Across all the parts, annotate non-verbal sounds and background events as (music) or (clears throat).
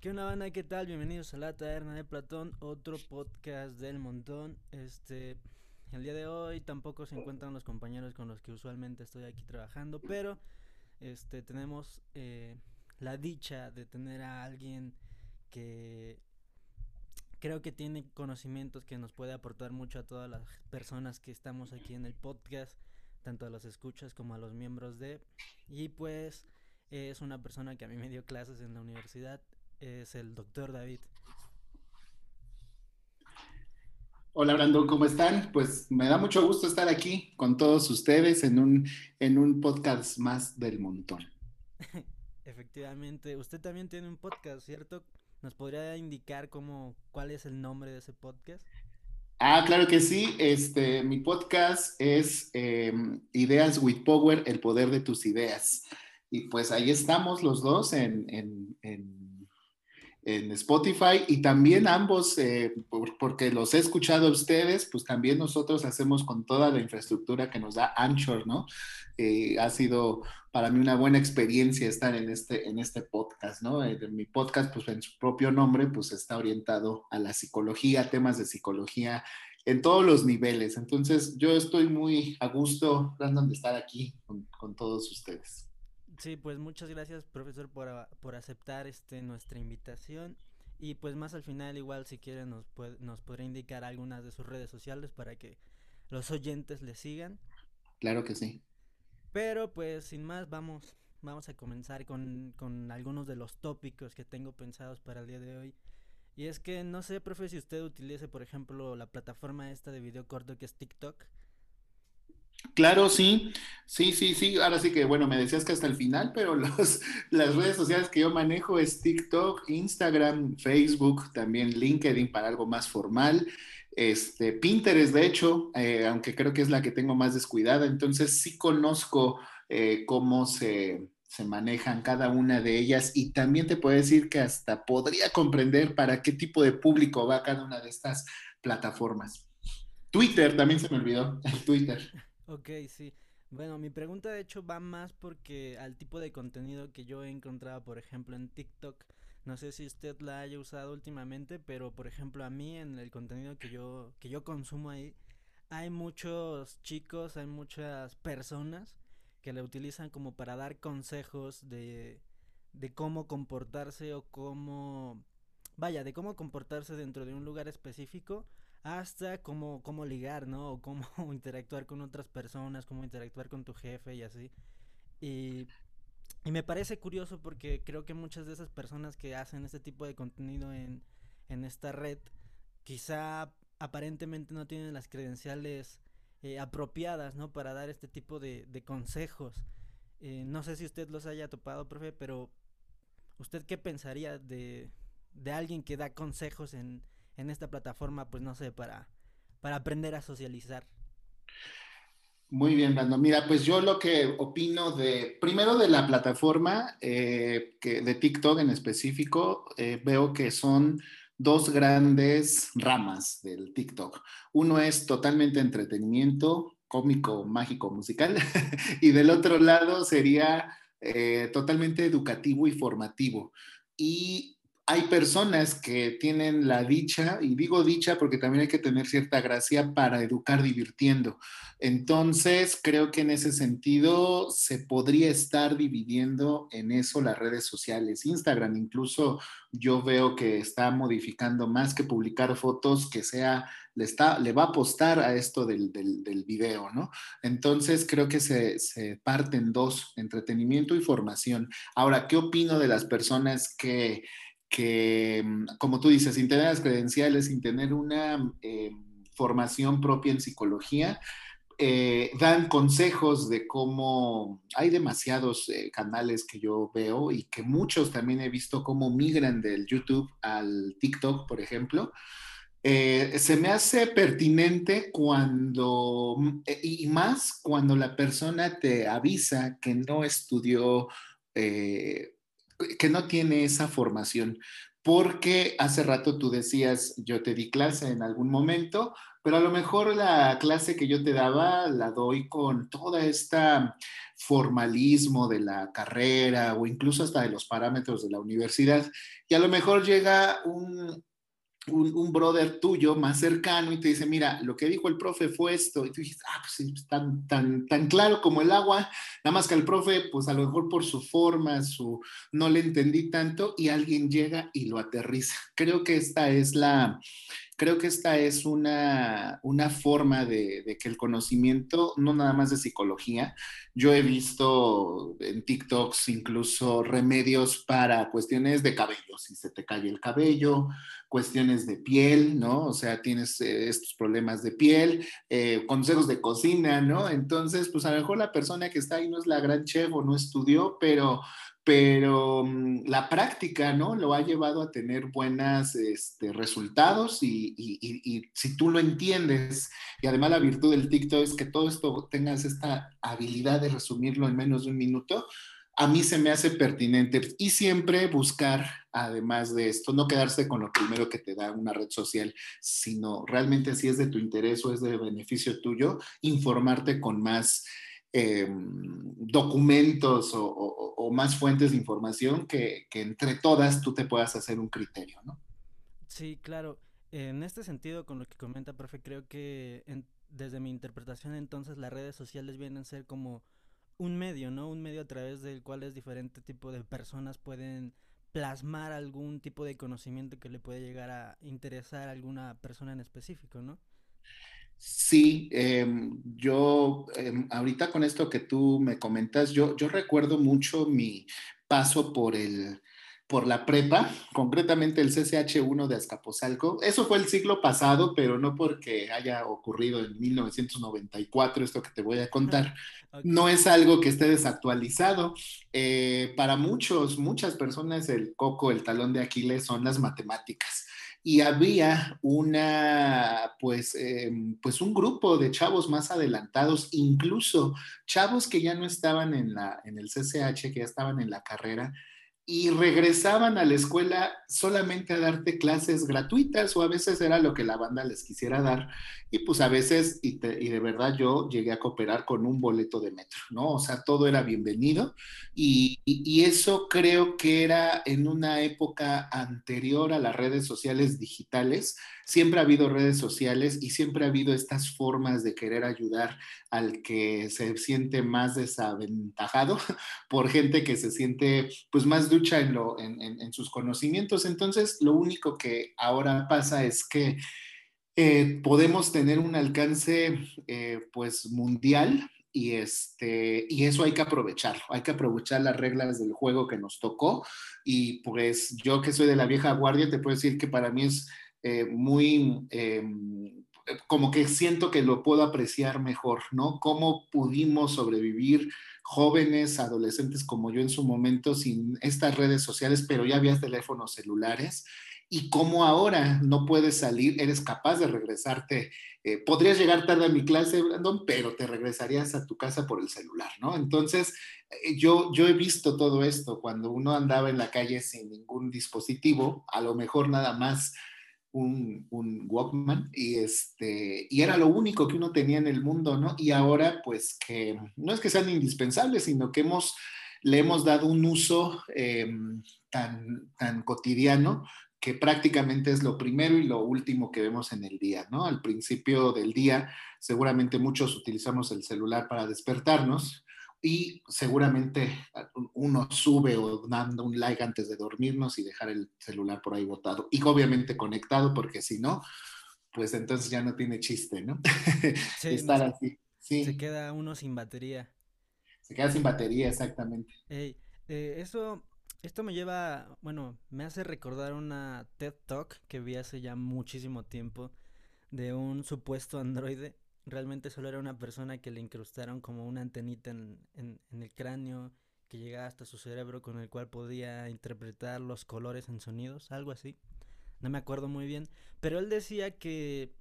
¿Qué onda banda? ¿Qué tal? Bienvenidos a La Taberna de Platón, otro podcast del montón. Este, el día de hoy tampoco se encuentran los compañeros con los que usualmente estoy aquí trabajando, pero este tenemos eh, la dicha de tener a alguien que creo que tiene conocimientos que nos puede aportar mucho a todas las personas que estamos aquí en el podcast, tanto a los escuchas como a los miembros de. Y pues es una persona que a mí me dio clases en la universidad es el doctor David. Hola Brandon, ¿cómo están? Pues me da mucho gusto estar aquí con todos ustedes en un, en un podcast más del montón. (laughs) Efectivamente, usted también tiene un podcast, ¿cierto? ¿Nos podría indicar cómo, cuál es el nombre de ese podcast? Ah, claro que sí. Este, mi podcast es em, Ideas with Power, el poder de tus ideas. Y pues ahí estamos los dos en en Spotify y también ambos, eh, porque los he escuchado a ustedes, pues también nosotros hacemos con toda la infraestructura que nos da Anchor, ¿no? Eh, ha sido para mí una buena experiencia estar en este, en este podcast, ¿no? Eh, mi podcast, pues en su propio nombre, pues está orientado a la psicología, temas de psicología en todos los niveles. Entonces, yo estoy muy a gusto, Brandon, de estar aquí con todos ustedes. Sí, pues muchas gracias, profesor, por, por aceptar este nuestra invitación. Y pues más al final, igual si quiere, nos, puede, nos podría indicar algunas de sus redes sociales para que los oyentes le sigan. Claro que sí. Pero pues sin más, vamos, vamos a comenzar con, con algunos de los tópicos que tengo pensados para el día de hoy. Y es que no sé, profe, si usted utilice, por ejemplo, la plataforma esta de video corto que es TikTok. Claro, sí, sí, sí, sí. Ahora sí que, bueno, me decías que hasta el final, pero (laughs) las redes sociales que yo manejo es TikTok, Instagram, Facebook, también LinkedIn para algo más formal. Este, Pinterest, de hecho, eh, aunque creo que es la que tengo más descuidada, entonces sí conozco eh, cómo se, se manejan cada una de ellas y también te puedo decir que hasta podría comprender para qué tipo de público va cada una de estas plataformas. Twitter, también se me olvidó, Twitter. Ok, sí. Bueno, mi pregunta de hecho va más porque al tipo de contenido que yo he encontrado, por ejemplo, en TikTok. No sé si usted la haya usado últimamente, pero por ejemplo a mí en el contenido que yo que yo consumo ahí hay muchos chicos, hay muchas personas que la utilizan como para dar consejos de de cómo comportarse o cómo vaya, de cómo comportarse dentro de un lugar específico hasta cómo, cómo ligar, ¿no? O cómo (laughs) interactuar con otras personas, cómo interactuar con tu jefe y así. Y, me parece curioso porque creo que muchas de esas personas que hacen este tipo de contenido en, en esta red, quizá aparentemente no tienen las credenciales eh, apropiadas, ¿no? Para dar este tipo de, de consejos. Eh, no sé si usted los haya topado, profe, pero ¿usted qué pensaría de, de alguien que da consejos en, en esta plataforma, pues no sé, para, para aprender a socializar. Muy bien, Brando. Mira, pues yo lo que opino de, primero de la plataforma, eh, que de TikTok en específico, eh, veo que son dos grandes ramas del TikTok. Uno es totalmente entretenimiento, cómico, mágico, musical, (laughs) y del otro lado sería eh, totalmente educativo y formativo. Y hay personas que tienen la dicha, y digo dicha porque también hay que tener cierta gracia para educar divirtiendo. Entonces, creo que en ese sentido se podría estar dividiendo en eso las redes sociales. Instagram incluso yo veo que está modificando más que publicar fotos, que sea, le, está, le va a apostar a esto del, del, video, ¿no? Entonces, creo que se, se parten dos, entretenimiento y formación. Ahora, ¿qué opino de las personas que que, mm, como tú dices, sin tener las credenciales, sin tener una eh, formación propia en psicología, eh, dan consejos de cómo hay demasiados eh, canales que yo veo y que muchos también he visto cómo migran del YouTube al TikTok, por ejemplo. se me hace pertinente cuando, mm, y más cuando la persona te avisa que no estudió que no tiene esa formación. Porque hace rato tú decías, yo te di clase en algún momento, pero a lo mejor la clase que yo te daba la doy con toda esta formalismo de la carrera o incluso hasta de los parámetros de la universidad. Y a lo mejor llega un, un, brother tuyo más cercano y te dice, mira, lo que dijo el profe fue esto. Y tú dices, ah, pues sí, tan, tan, tan claro como el agua, nada más que el profe, pues a lo mejor por su forma, su, no le entendí tanto y alguien llega y lo aterriza. Creo que esta es la, creo que esta es una, una forma de, que el conocimiento, no nada más de psicología, yo he visto en TikToks incluso remedios para cuestiones de cabello, si se te cae el cabello, cuestiones de piel, ¿no? O sea, tienes eh, estos problemas de piel, eh, consejos de cocina, ¿no? Entonces, pues a lo mejor la persona que está ahí no es la gran chef o no estudió, pero pero mm, la práctica, ¿no? Lo ha llevado a tener buenos este, resultados y, y, si tú lo entiendes, y además la virtud del TikTok es que todo esto tengas esta habilidad de resumirlo en menos de un minuto, a mí se me hace pertinente y siempre buscar, además de esto, no quedarse con lo primero que te da una red social, sino realmente si es de tu interés o es de beneficio tuyo, informarte con más eh, documentos o, o, más fuentes de información que, entre todas tú te puedas hacer un criterio, ¿no? Sí, claro. En este sentido, con lo que comenta, profe, creo que desde mi interpretación entonces las redes sociales vienen a ser como un medio, ¿no? Un medio a través del cual es diferente tipo de personas pueden plasmar algún tipo de conocimiento que le puede llegar a interesar a alguna persona en específico, ¿no? Sí, em, yo em, ahorita con esto que tú me comentas, yo, yo recuerdo mucho mi paso por el, por la prepa, concretamente el CCH1 de Azcapotzalco. Eso fue el siglo pasado, pero no porque haya ocurrido en 1994 esto que te voy a contar. (laughs) No es algo que esté desactualizado. Eh, para muchos, muchas personas, el coco, el talón de Aquiles son las matemáticas. Y había una, pues, em, pues un grupo de chavos más adelantados, incluso chavos que ya no estaban en, la, en el CCH, que ya estaban en la carrera, y regresaban a la escuela solamente a darte clases gratuitas o a veces era lo que la banda les quisiera dar y pues a veces, y, de verdad yo llegué a cooperar con un boleto de metro, ¿no? O sea, todo era bienvenido y, y, eso creo que era en una época anterior a las redes sociales digitales. Siempre ha habido redes sociales y siempre ha habido estas formas de querer ayudar al que se siente más desaventajado (laughs) por gente que se siente pues más ducha en, lo, en, en, sus conocimientos. Entonces, lo único que ahora pasa es que eh, podemos tener un alcance eh, pues mundial y, este, y eso hay que aprovecharlo, hay que aprovechar las reglas del juego que nos tocó y pues yo que soy de la vieja guardia te puedo decir que para mí es eh, muy em, como que siento que lo puedo apreciar mejor, ¿no? Cómo pudimos sobrevivir jóvenes, adolescentes como yo en su momento sin estas redes sociales, pero ya había teléfonos celulares y cómo ahora no puedes salir, eres capaz de regresarte. Eh, podrías llegar tarde a mi clase, Brandon, pero te regresarías a tu casa por el celular, ¿no? Entonces, eh, yo, yo he visto todo esto cuando uno andaba en la calle sin ningún dispositivo, a lo mejor nada más un, Walkman y, este, y era lo único que uno tenía en el mundo, ¿no? Y ahora pues que no es que sean indispensables, sino que hemos, le hemos dado un uso eh, tan, tan cotidiano que prácticamente es lo primero y lo último que vemos en el día, ¿no? Al principio del día, seguramente muchos utilizamos el celular para despertarnos y seguramente uno sube o manda un like antes de dormirnos y dejar el celular por ahí botado y obviamente conectado porque si no, pues entonces ya no tiene chiste, ¿no? (laughs) Sí, Estar así. Sí. Se queda uno sin batería. Se queda sin batería, exactamente. eh, eso esto me lleva, bueno, me hace recordar una TED Talk que vi hace ya muchísimo tiempo de un supuesto androide. Realmente solo era una persona que le incrustaron como una antenita en, en, el cráneo que llegaba hasta su cerebro con el cual podía interpretar los colores en sonidos, algo así. No me acuerdo muy bien. Pero él decía que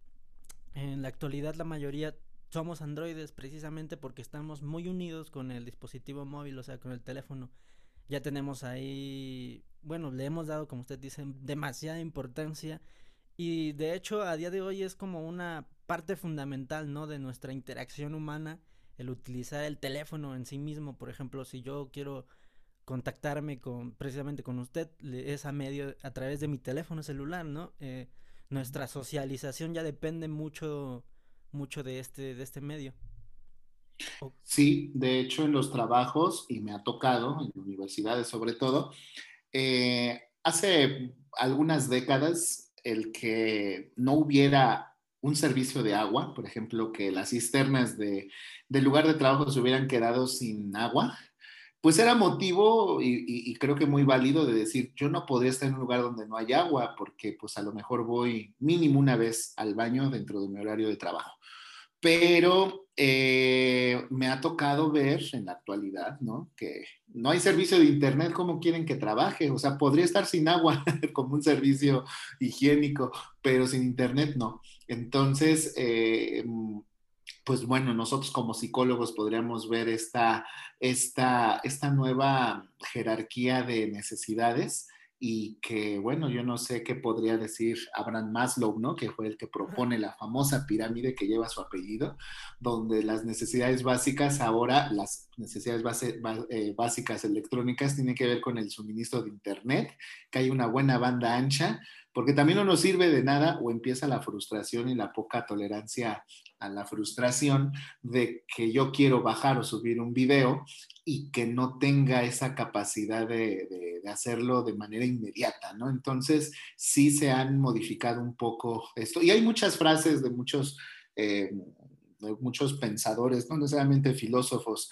en la actualidad la mayoría somos androides precisamente porque estamos muy unidos con el dispositivo móvil, o sea, con el teléfono ya tenemos ahí, bueno, le hemos dado, como usted dice, demasiada importancia y de hecho a día de hoy es como una parte fundamental, ¿no? De nuestra interacción humana el utilizar el teléfono en sí mismo, por ejemplo, si yo quiero contactarme con precisamente con usted es a medio a través de mi teléfono celular no eh, nuestra socialización ya depende mucho mucho de este de este medio. Sí de hecho en los trabajos y me ha tocado en universidades sobre todo eh, hace algunas décadas el que no hubiera un servicio de agua, por ejemplo, que las cisternas de, del lugar de trabajo se hubieran quedado sin agua, pues era motivo y, creo que muy válido de decir, yo no podría estar en un lugar donde no hay agua porque pues a lo mejor voy mínimo una vez al baño dentro de mi horario de trabajo. Pero eh, me ha tocado ver en la actualidad, ¿no? Que no hay servicio de internet como quieren que trabaje. O sea, podría estar sin agua (laughs) como un servicio higiénico, pero sin internet no. Entonces, eh, pues bueno, nosotros como psicólogos podríamos ver esta, esta, esta nueva jerarquía de necesidades y que, bueno, yo no sé qué podría decir Abraham Maslow, ¿no? Que fue el que propone la famosa pirámide que lleva su apellido, donde las necesidades básicas ahora, las necesidades base, eh, básicas electrónicas tienen que ver con el suministro de Internet, que hay una buena banda ancha, porque también no nos sirve de nada o empieza la frustración y la poca tolerancia a la frustración de que yo quiero bajar o subir un video y que no tenga esa capacidad de, hacerlo de manera inmediata, ¿no? Entonces, sí se han modificado un poco esto. Y hay muchas frases de muchos, eh, de muchos pensadores, no necesariamente filósofos,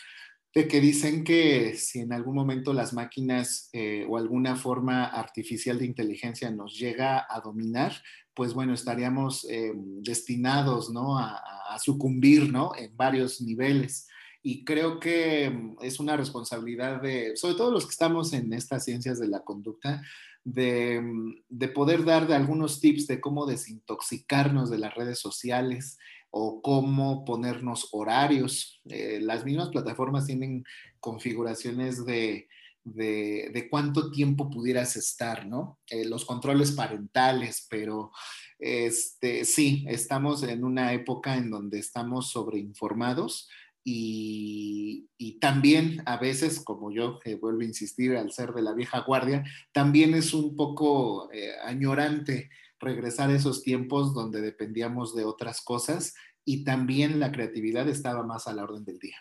de que dicen que si en algún momento las máquinas eh, o alguna forma artificial de inteligencia nos llega a dominar, pues bueno, estaríamos eh, destinados ¿no? a, sucumbir ¿no? en varios niveles. Y creo que mm, es una responsabilidad de, sobre todo los que estamos en estas ciencias de la conducta, de, mm, de poder dar de algunos tips de cómo desintoxicarnos de las redes sociales, o cómo ponernos horarios. Eh, las mismas plataformas tienen configuraciones de, de, cuánto tiempo pudieras estar, ¿no? Eh, los controles parentales, pero este, sí, estamos en una época en donde estamos sobreinformados. Y, también a veces, como yo vuelvo a insistir al ser de la vieja guardia, también es un poco eh, añorante regresar a esos tiempos donde dependíamos de otras cosas y también la creatividad estaba más a la orden del día.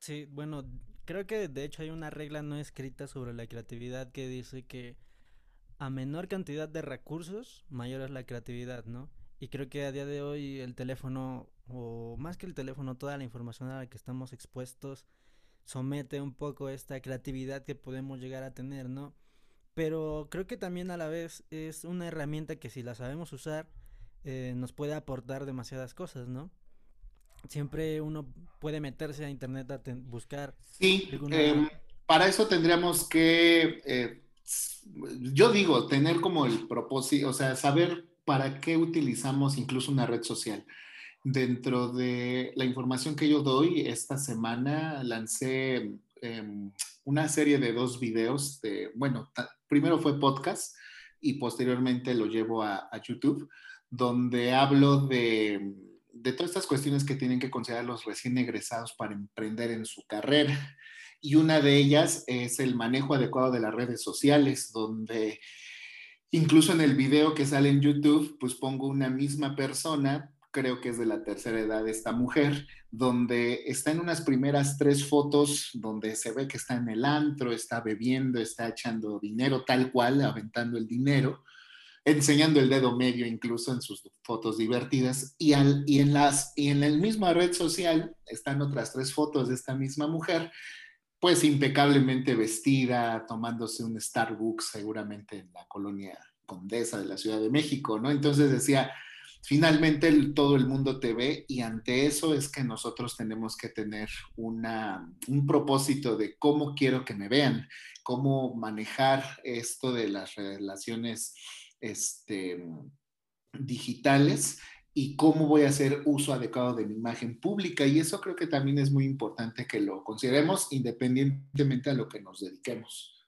Sí, bueno, creo que de hecho hay una regla no escrita sobre la creatividad que dice que a menor cantidad de recursos, mayor es la creatividad, ¿no? Y creo que a día de hoy el teléfono, o más que el teléfono, toda la información a la que estamos expuestos, somete un poco esta creatividad que podemos llegar a tener, ¿no? pero creo que también a la vez es una herramienta que si la sabemos usar eh, nos puede aportar demasiadas cosas, ¿no? Siempre uno puede meterse a internet a buscar. Sí, em, para eso tendríamos que, eh, yo digo, tener como el propósito, o sea, saber para qué utilizamos incluso una red social. Dentro de la información que yo doy, esta semana lancé em, una serie de dos videos de, bueno, primero fue podcast y posteriormente lo llevo a, YouTube, donde hablo de, de, todas estas cuestiones que tienen que considerar los recién egresados para emprender en su carrera. Y una de ellas es el manejo adecuado de las redes sociales, donde incluso en el video que sale en YouTube, pues pongo una misma persona creo que es de la tercera edad esta mujer, donde está en unas primeras tres fotos donde se ve que está en el antro, está bebiendo, está echando dinero tal cual, aventando el dinero, enseñando el dedo medio incluso en sus fotos divertidas y, al, y, en, las, y en la misma red social están otras tres fotos de esta misma mujer, pues impecablemente vestida, tomándose un Starbucks seguramente en la colonia Condesa de la Ciudad de México, ¿no? Entonces decía, finalmente todo el mundo te ve y ante eso es que nosotros tenemos que tener un propósito de cómo quiero que me vean, cómo manejar esto de las relaciones este, digitales y cómo voy a hacer uso adecuado de mi imagen pública. Y eso creo que también es muy importante que lo consideremos independientemente a lo que nos dediquemos.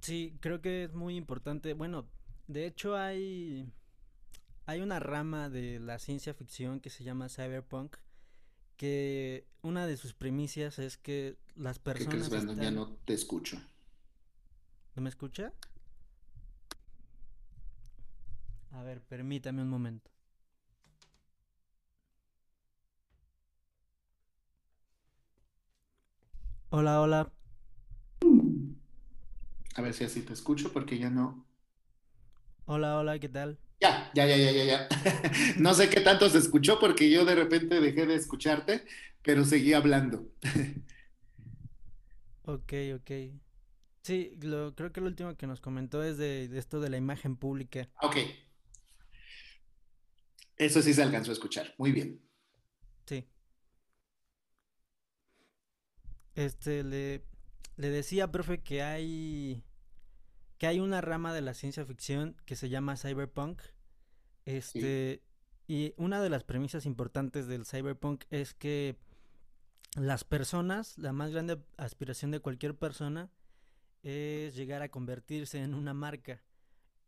Sí, creo que es muy importante. Bueno, de hecho hay hay una rama de la ciencia ficción que se llama cyberpunk que una de sus primicias es que las personas. ¿Qué crees? Ya no te escucho. ¿No me escucha? A ver, permítame un momento. Hola, hola. A ver si así te escucho porque ya no. Hola, hola, ¿qué tal? Ya, ya, ya, ya, ya, ya. (laughs) No sé qué tanto se escuchó porque yo de repente dejé de escucharte, pero seguí hablando. (laughs) Ok, ok. Sí, lo, creo que lo último que nos comentó es de, de esto de la imagen pública. Ok. Eso sí se alcanzó a escuchar. Muy bien. Sí. Este, le, le decía, profe, que hay que hay una rama de la ciencia ficción que se llama cyberpunk. Este, y una de las premisas importantes del cyberpunk es que las personas, la más grande aspiración de cualquier persona es llegar a convertirse en una marca.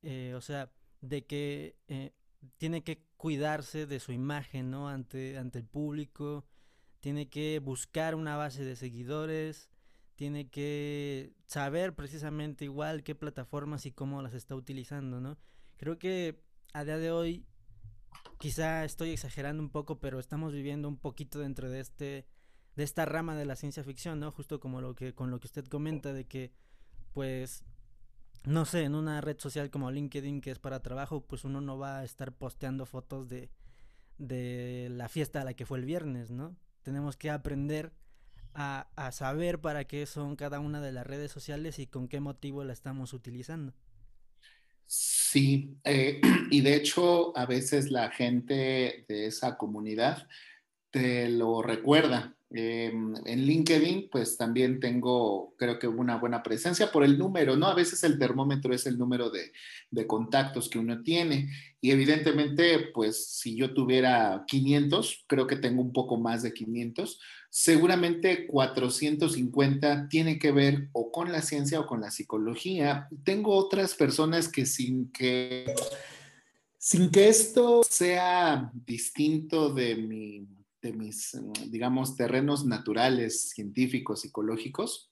Eh, o sea, de que eh, tiene que cuidarse de su imagen, ¿no? Ante, ante el público, tiene que buscar una base de seguidores, tiene que saber precisamente igual qué plataformas y cómo las está utilizando, ¿no? Creo que a día de hoy, quizá estoy exagerando un poco, pero estamos viviendo un poquito dentro de este, de esta rama de la ciencia ficción, ¿no? Justo como lo que, con lo que usted comenta de que, pues, no sé, en una red social como LinkedIn que es para trabajo, pues uno no va a estar posteando fotos de, de la fiesta a la que fue el viernes, ¿no? Tenemos que aprender a, saber para qué son cada una de las redes sociales y con qué motivo la estamos utilizando. Sí, eh, (clears throat) y de hecho a veces la gente de esa comunidad te lo recuerda. Em, en LinkedIn, pues también tengo, creo que una buena presencia por el número, ¿no? A veces el termómetro es el número de, de, contactos que uno tiene. Y evidentemente, pues si yo tuviera 500, creo que tengo un poco más de 500, seguramente 450 tiene que ver o con la ciencia o con la psicología. Tengo otras personas que sin que, sin que esto sea distinto de, mi, de mis, digamos, terrenos naturales, científicos, psicológicos,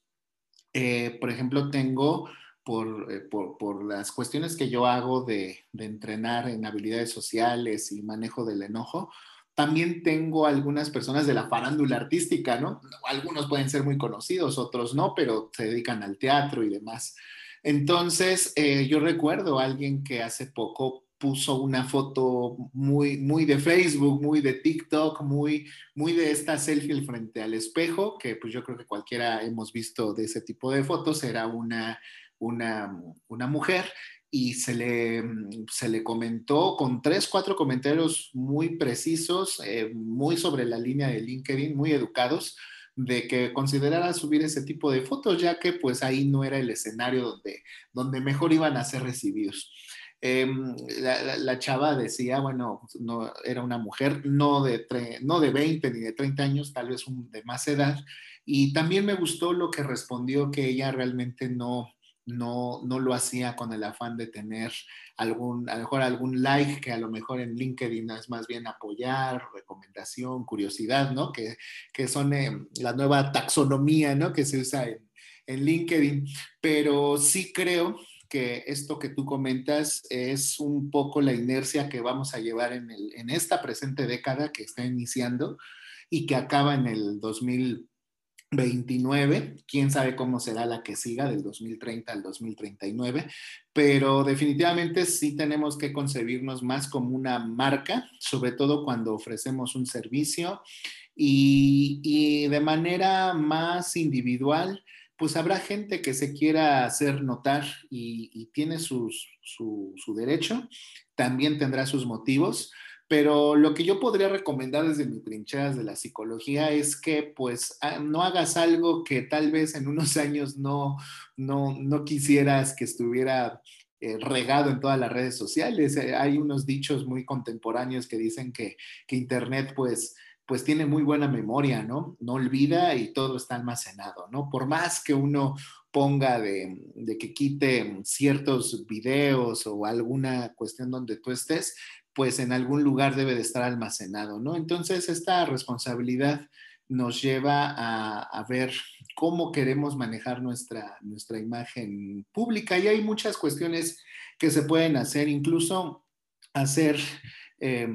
eh, por ejemplo, tengo por, eh, por, por, las cuestiones que yo hago de, de entrenar en habilidades sociales y manejo del enojo, también tengo algunas personas de la farándula artística, ¿no? Algunos pueden ser muy conocidos, otros no, pero se dedican al teatro y demás. Entonces, eh, yo recuerdo a alguien que hace poco puso una foto muy, muy de Facebook, muy de TikTok, muy, muy de esta selfie frente al espejo, que pues yo creo que cualquiera hemos visto de ese tipo de fotos, era una, una, una mujer y se le, se le comentó con tres, cuatro comentarios muy precisos, eh, muy sobre la línea de LinkedIn, muy educados, de que considerara subir ese tipo de fotos, ya que pues ahí no era el escenario donde, donde mejor iban a ser recibidos. Em, la, la, chava decía, bueno, no, era una mujer no de, no de 20 ni de 30 años, tal vez un, de más edad, y también me gustó lo que respondió que ella realmente no, no, no lo hacía con el afán de tener algún, a lo mejor algún like, que a lo mejor en LinkedIn es más bien apoyar, recomendación, curiosidad, ¿no? Que, que son eh, la nueva taxonomía, ¿no? Que se usa en, en LinkedIn. Pero sí creo que esto que tú comentas es un poco la inercia que vamos a llevar en, el, en esta presente década que está iniciando y que acaba en el 2000 29, quién sabe cómo será la que siga del 2030 al 2039, pero definitivamente sí tenemos que concebirnos más como una marca, sobre todo cuando ofrecemos un servicio y, y de manera más individual, pues habrá gente que se quiera hacer notar y, tiene su, su derecho, también tendrá sus motivos pero lo que yo podría recomendar desde mi trincheras de la psicología es que pues ah, no hagas algo que tal vez en unos (laughs) años no, no, no quisieras que estuviera eh, regado en todas las redes sociales. Eh, hay unos dichos muy contemporáneos que dicen que, que Internet pues pues tiene muy buena memoria, ¿no? No olvida y todo está almacenado, ¿no? Por más que uno ponga de, que quite ciertos videos o alguna cuestión donde tú estés, pues en algún lugar debe de estar almacenado, ¿no? Entonces, esta responsabilidad nos lleva a, a, ver cómo queremos manejar nuestra, nuestra imagen pública y hay muchas cuestiones que se pueden hacer, incluso hacer eh,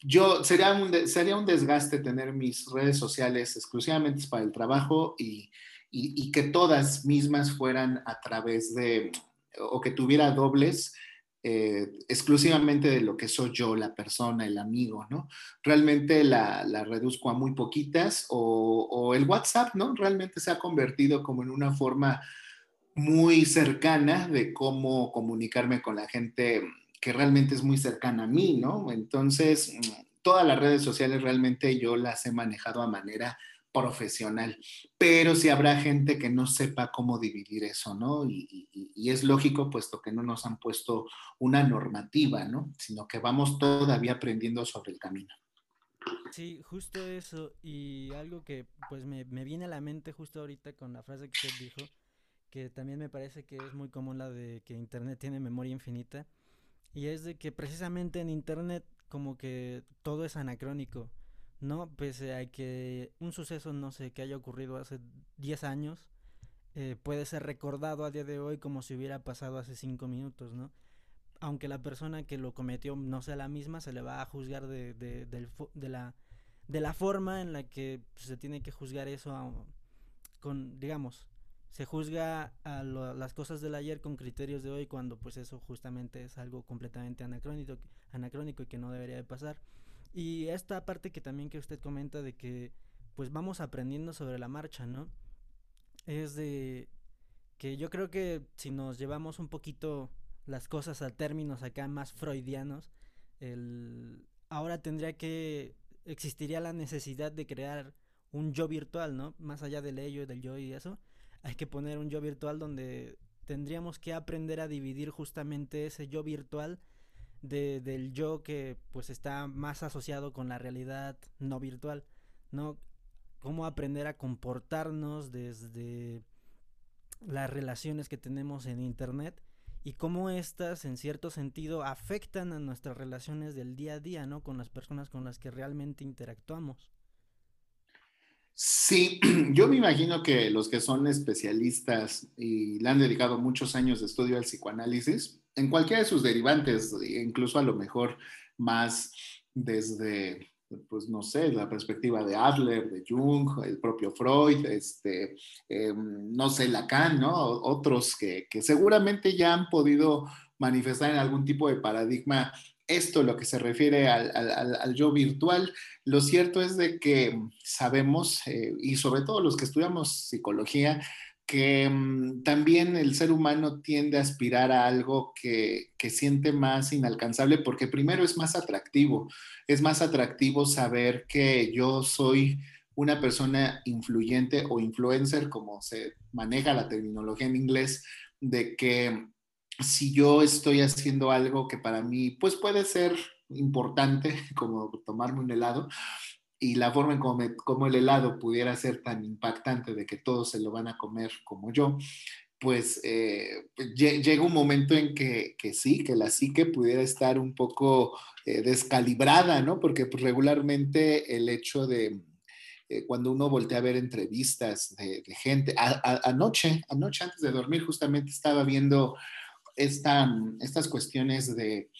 yo sería un, sería un desgaste tener mis redes sociales exclusivamente para el trabajo y, y, y, que todas mismas fueran a través de, o que tuviera dobles eh, exclusivamente de lo que soy yo, la persona, el amigo, ¿no? Realmente la, la reduzco a muy poquitas o, o, el WhatsApp, ¿no? Realmente se ha convertido como en una forma muy cercana de cómo comunicarme con la gente que realmente es muy cercana a mí, ¿no? Entonces, todas las redes sociales realmente yo las he manejado a manera profesional, pero si sí habrá gente que no sepa cómo dividir eso, ¿no? Y, y, y, es lógico, puesto que no nos han puesto una normativa, ¿no? Sino que vamos todavía aprendiendo sobre el camino. Sí, justo eso, y algo que pues me, me viene a la mente justo ahorita con la frase que usted dijo, que también me parece que es muy común la de que Internet tiene memoria infinita, y es de que precisamente en Internet como que todo es anacrónico, ¿no? Pese a que un suceso, no sé, que haya ocurrido hace 10 años, eh, puede ser recordado a día de hoy como si hubiera pasado hace 5 minutos, ¿no? Aunque la persona que lo cometió no sea la misma, se le va a juzgar de, de, de, de la, de la forma en la que se tiene que juzgar eso con, digamos, se juzga a las cosas del ayer con criterios de hoy cuando pues eso justamente es algo completamente anacrónico, anacrónico y que no debería de pasar. Y esta parte que también que usted comenta de que pues vamos aprendiendo sobre la marcha, ¿no? Es de que yo creo que si nos llevamos un poquito las cosas a términos acá más freudianos, el ahora tendría que existiría la necesidad de crear un yo virtual, ¿no? Más allá del ello, del yo y eso, hay que poner un yo virtual donde tendríamos que aprender a dividir justamente ese yo virtual de, del yo que pues está más asociado con la realidad no virtual, ¿no? Cómo aprender a comportarnos desde las relaciones que tenemos en internet y cómo estas en cierto sentido afectan a nuestras relaciones del día a día, ¿no? Con las personas con las que realmente interactuamos. Sí, (clears throat) yo me imagino que los que son especialistas y le han dedicado muchos años de estudio al psicoanálisis, en cualquiera de sus derivantes, incluso a lo mejor más desde, pues no sé, la perspectiva de Adler, de Jung, el propio Freud, este, eh, no sé, Lacan, ¿no? Otros que, que seguramente ya han podido manifestar en algún tipo de paradigma esto lo que se refiere al, al, al, yo virtual. Lo cierto es de que sabemos, eh, y sobre todo los que estudiamos psicología, que um, también el ser humano tiende a aspirar a algo que, que, siente más inalcanzable porque primero es más atractivo, es más atractivo saber que yo soy una persona influyente o influencer, como se maneja la terminología en inglés, de que si yo estoy haciendo algo que para mí pues puede ser importante, (laughs) como tomarme un helado, y la forma en como, me, como el helado pudiera ser tan impactante de que todos se lo van a comer como yo, pues eh, llega un momento en que, que, sí, que la psique pudiera estar un poco eh, descalibrada, ¿no? Porque pues, regularmente el hecho de, eh, cuando uno voltea a ver entrevistas de, gente, anoche, anoche antes de dormir justamente estaba viendo esta, estas cuestiones de,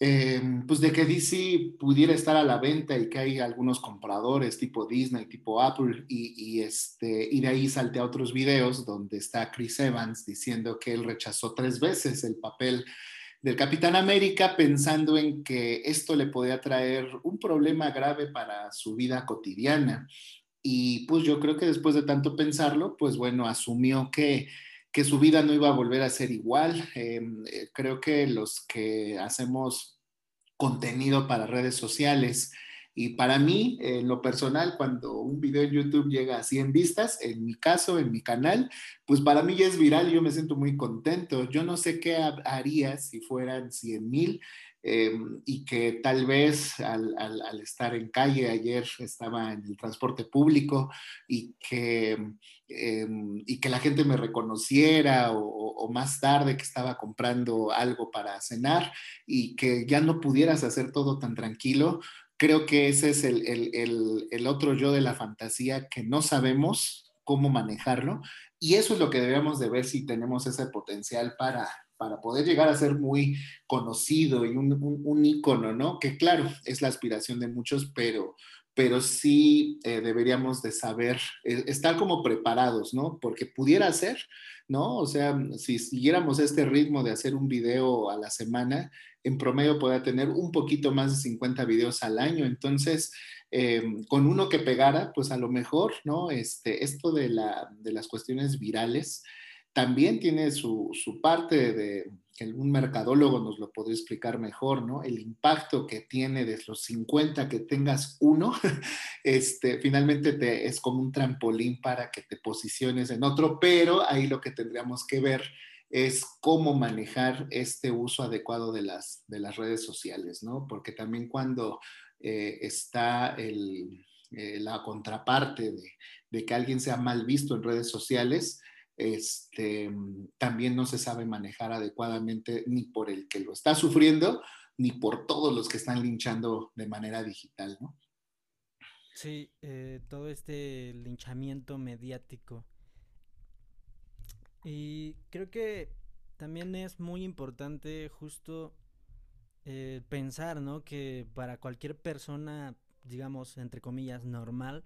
eh, pues de que DC pudiera estar a la venta y que hay algunos compradores tipo Disney, tipo Apple, y, y, este, y de ahí salte a otros videos donde está Chris Evans diciendo que él rechazó tres veces el papel del Capitán América pensando en que esto le podía traer un problema grave para su vida cotidiana. Y pues yo creo que después de tanto pensarlo, pues bueno, asumió que que su vida no iba a volver a ser igual. Em, eh, creo que los que hacemos contenido para redes sociales y para mí, en lo personal, cuando un video en YouTube llega a 100 vistas, en mi caso, en mi canal, pues para mí ya es viral y yo me siento muy contento. Yo no sé qué haría si fueran 100 mil. Em, y que tal vez al, estar en calle, ayer estaba en el transporte público y que, em, y que la gente me reconociera o, o, más tarde que estaba comprando algo para cenar y que ya no pudieras hacer todo tan tranquilo, creo que ese es el, el, el, otro yo de la fantasía que no sabemos cómo manejarlo. Y eso es lo que debemos de ver si tenemos ese potencial para, para poder llegar a ser muy conocido y un, un, un ícono, ¿no? Que claro, es la aspiración de muchos, pero, pero sí eh, deberíamos de saber, eh, estar como preparados, ¿no? Porque pudiera ser, ¿no? O sea, si siguiéramos este ritmo de hacer un video a la semana, en promedio podría tener un poquito más de 50 videos al año. Entonces, eh, con uno que pegara, pues a lo mejor, ¿no? Este, esto de, la, de las cuestiones virales también tiene su, su parte de que un mercadólogo nos lo podría explicar mejor, ¿no? El impacto que tiene de los 50 que tengas uno, (laughs) este, finalmente te, es como un trampolín para que te posiciones en otro, pero ahí lo que tendríamos que ver es cómo manejar este uso adecuado de las, de las redes sociales, ¿no? Porque también cuando eh, está el, eh, la contraparte de, de, que alguien sea mal visto en redes sociales, este, también no se sabe manejar adecuadamente ni por el que lo está sufriendo, ni por todos los que están linchando de manera digital, ¿no? Sí, eh, todo este linchamiento mediático. Y creo que también es muy importante justo eh, pensar, ¿no? Que para cualquier persona, digamos, entre comillas, normal,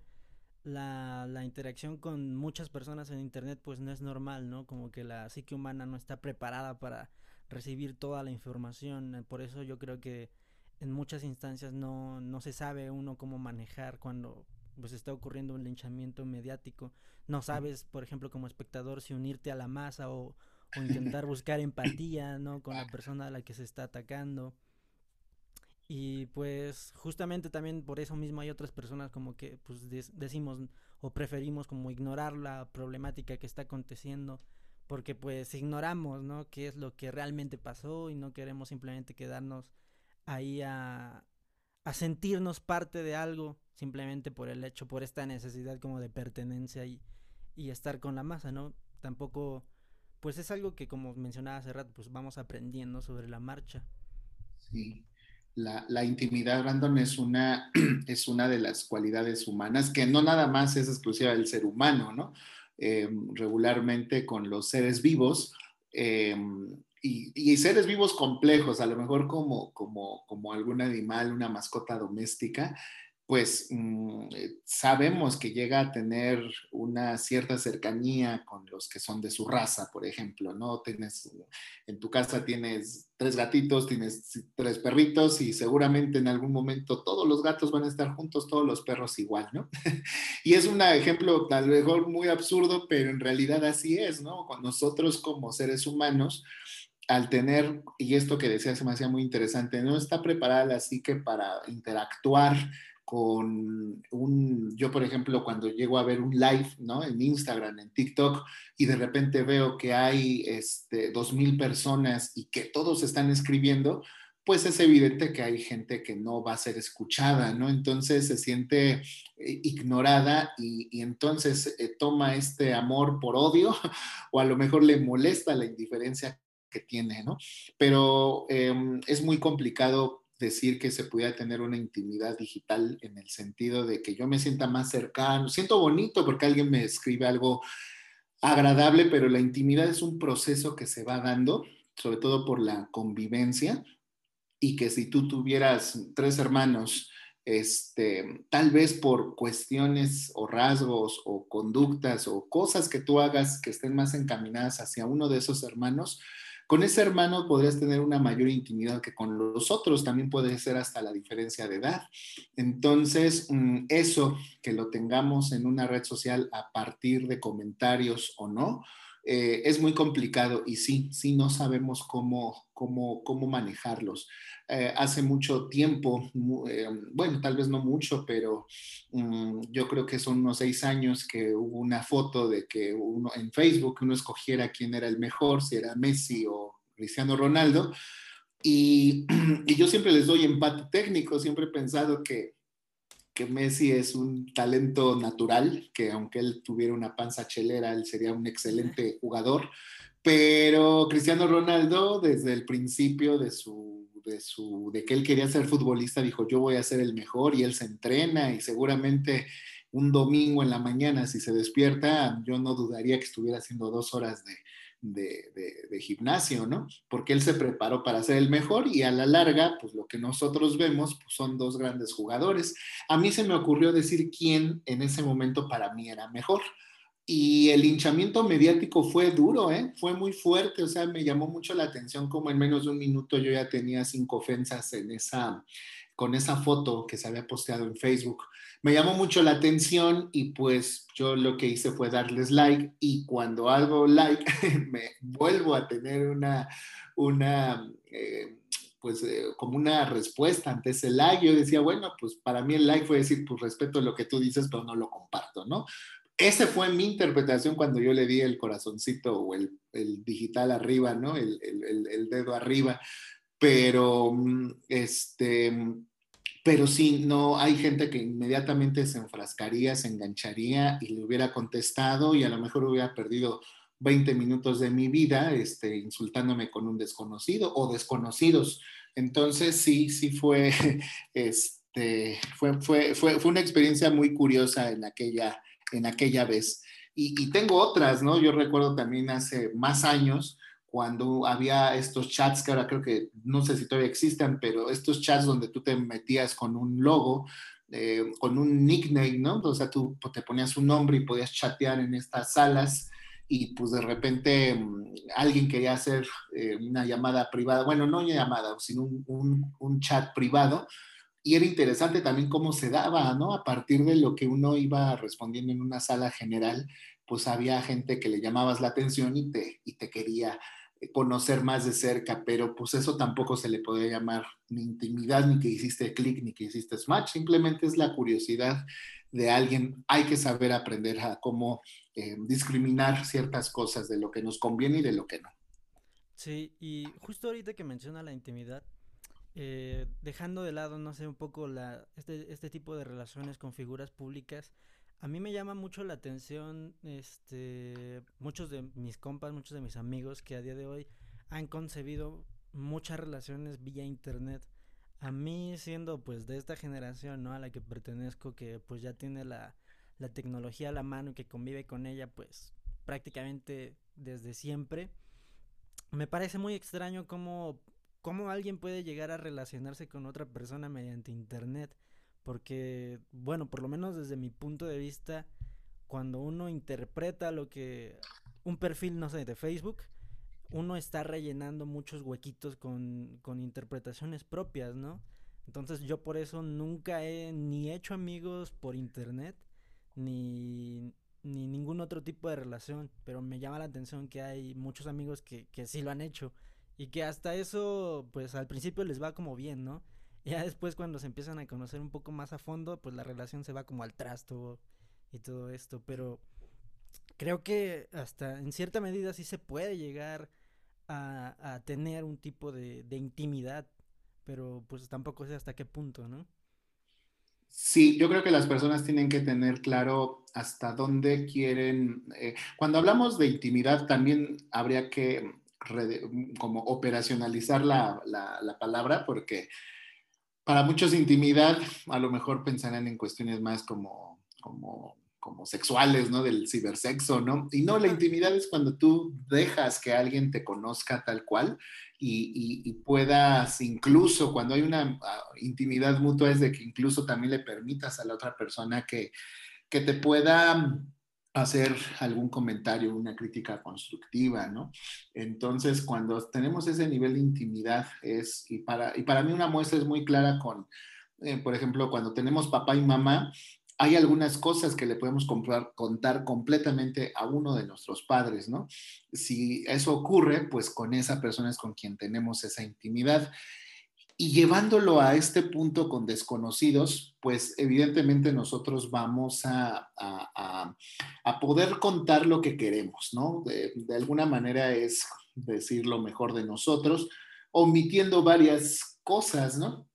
la, la, interacción con muchas personas en internet pues no es normal, ¿no? Como que la psique humana no está preparada para recibir toda la información. Por eso yo creo que en muchas instancias no, no se sabe uno cómo manejar cuando pues está ocurriendo un linchamiento mediático. No sabes, por ejemplo, como espectador, si unirte a la masa o, o intentar (laughs) buscar empatía, ¿no? Con la persona a la que se está atacando. Y pues justamente también por eso mismo hay otras personas como que pues decimos o preferimos como ignorar la problemática que está aconteciendo porque pues ignoramos, ¿no? qué es lo que realmente pasó y no queremos simplemente quedarnos ahí a, a sentirnos parte de algo simplemente por el hecho, por esta necesidad como de pertenencia y, y estar con la masa, ¿no? Tampoco, pues es algo que como mencionaba hace rato, pues vamos aprendiendo sobre la marcha. Sí la, intimidad, Brandon, es una, (clears throat) es una de las cualidades humanas que no nada más es exclusiva del ser humano, ¿no? Eh, regularmente con los seres vivos eh, y, seres vivos complejos, a lo mejor como, como, como algún animal, una mascota doméstica, pues mm, eh, sabemos que llega a tener una cierta cercanía con los que son de su raza, por ejemplo, ¿no? Tienes, en tu casa tienes tres gatitos, tienes tres perritos y seguramente en algún momento todos los gatos van a estar juntos, todos los perros igual, ¿no? (laughs) y es un ejemplo tal vez muy absurdo, pero en realidad así es, ¿no? Con nosotros como seres humanos, al tener, y esto que decía se me hacía muy interesante, no está preparada la psique para interactuar con un, yo por ejemplo, cuando llego a ver un live, ¿no? En Instagram, en TikTok, y de repente veo que hay este, dos mil personas y que todos están escribiendo, pues es evidente que hay gente que no va a ser escuchada, ¿no? Entonces se siente eh, ignorada y, entonces eh, toma este amor por odio (laughs) o a lo mejor le molesta la indiferencia que tiene, ¿no? Pero em, es muy complicado decir que se pudiera tener una intimidad digital en el sentido de que yo me sienta más cercano, siento bonito porque alguien me escribe algo agradable, pero la intimidad es un proceso que se va dando, sobre todo por la convivencia, y que si tú tuvieras tres hermanos, este, tal vez por cuestiones o rasgos o conductas o cosas que tú hagas que estén más encaminadas hacia uno de esos hermanos, con ese hermano podrías tener una mayor intimidad que con los otros, también puede ser hasta la diferencia de edad. Entonces, mm, eso que lo tengamos en una red social a partir de comentarios o no, eh, es muy complicado y sí, sí no sabemos cómo, cómo, cómo manejarlos. Eh, hace mucho tiempo, eh, bueno, tal vez no mucho, pero um, yo creo que son unos seis años que hubo una foto de que uno en Facebook uno escogiera quién era el mejor, si era Messi o Cristiano Ronaldo, Y, (clears throat) y yo siempre les doy empate técnico, siempre he pensado que, que Messi es un talento natural, que aunque él tuviera una panza chelera, él sería un excelente jugador, pero Cristiano Ronaldo desde el principio de su, de su, de que él quería ser futbolista, dijo yo voy a ser el mejor y él se entrena y seguramente un domingo en la mañana si se despierta, yo no dudaría que estuviera haciendo dos horas de, de, gimnasio, ¿no? Porque él se preparó para ser el mejor y a la larga, pues lo que nosotros vemos pues, son dos grandes jugadores. A mí se me ocurrió decir quién en ese momento para mí era mejor. Y el hinchamiento mediático fue duro, ¿eh? fue muy fuerte, o sea, me llamó mucho la atención como en menos de un minuto yo ya tenía cinco ofensas en esa, con esa foto que se había posteado en Facebook. Me llamó mucho la atención y pues yo lo que hice fue darles like y cuando hago like (laughs) me vuelvo a tener una, una eh, pues eh, como una respuesta ante ese like. Yo decía, bueno, pues para mí el like fue decir, pues respeto lo que tú dices, pero no lo comparto, ¿no? Esa fue mi interpretación cuando yo le di el corazoncito o el, digital arriba, ¿no? El, dedo arriba. Pero, mm, este, pero sí, no, hay gente que inmediatamente se enfrascaría, se engancharía y le hubiera contestado y a lo mejor hubiera perdido 20 minutos de mi vida este, insultándome con un desconocido o desconocidos. Entonces sí, sí fue, (laughs) este, fue, fue, fue, fue una experiencia muy curiosa en aquella, en aquella vez. Y, tengo otras, ¿no? Yo recuerdo también hace más años cuando había estos chats que ahora creo que no sé si todavía existen, pero estos chats donde tú te metías con un logo, eh, con un nickname, ¿no? O sea, tú te ponías un nombre y podías chatear en estas salas y pues de repente um, alguien quería hacer eh, una llamada privada, bueno, no una llamada, sino un, un, un, chat privado. Y era interesante también cómo se daba, ¿no? A partir de lo que uno iba respondiendo en una sala general, pues había gente que le llamabas la atención y te, y te quería conocer más de cerca, pero pues eso tampoco se le puede llamar ni intimidad, ni que hiciste clic, ni que hiciste match, simplemente es la curiosidad de alguien. Hay que saber aprender a cómo eh, discriminar ciertas cosas de lo que nos conviene y de lo que no. Sí, y justo ahorita que menciona la intimidad, eh, dejando de lado, no sé, un poco la, este, este tipo de relaciones con figuras públicas, a mí me llama mucho la atención, este, muchos de mis compas, muchos de mis amigos que a día de hoy han concebido muchas relaciones vía internet. A mí siendo pues de esta generación, ¿no? A la que pertenezco, que pues ya tiene la, la tecnología a la mano y que convive con ella pues prácticamente desde siempre. Me parece muy extraño cómo, cómo alguien puede llegar a relacionarse con otra persona mediante internet. Porque, bueno, por lo menos desde mi punto de vista, cuando uno interpreta lo que un perfil, no sé, de Facebook, uno está rellenando muchos huequitos con, con interpretaciones propias, ¿no? Entonces yo por eso nunca he ni hecho amigos por internet, ni, ni ningún otro tipo de relación, pero me llama la atención que hay muchos amigos que, que sí lo han hecho y que hasta eso, pues al principio les va como bien, ¿no? Ya después cuando se empiezan a conocer un poco más a fondo, pues la relación se va como al trasto y todo esto, pero creo que hasta en cierta medida sí se puede llegar a, a tener un tipo de, intimidad, pero pues tampoco sé hasta qué punto, ¿no? Sí, yo creo que las personas tienen que tener claro hasta dónde quieren. Eh, cuando hablamos de intimidad, también habría que como operacionalizar la, la, la palabra, porque para muchos intimidad, a lo mejor pensarán en cuestiones más como, como, como sexuales, ¿no? Del cibersexo, ¿no? Y no, la intimidad es cuando tú dejas que alguien te conozca tal cual y, y, puedas, incluso cuando hay una ah, intimidad mutua, es de que incluso también le permitas a la otra persona que, que te pueda hacer algún comentario, una crítica constructiva, ¿no? Entonces, cuando tenemos ese nivel de intimidad, es, y para, y para mí una muestra es muy clara con, eh, por ejemplo, cuando tenemos papá y mamá, hay algunas cosas que le podemos contar completamente a uno de nuestros padres, ¿no? Si eso ocurre, pues con esa persona es con quien tenemos esa intimidad. Y llevándolo a este punto con desconocidos, pues evidentemente nosotros vamos a, a, poder contar lo que queremos, ¿no? De, de, alguna manera es decir lo mejor de nosotros, omitiendo varias cosas, ¿no?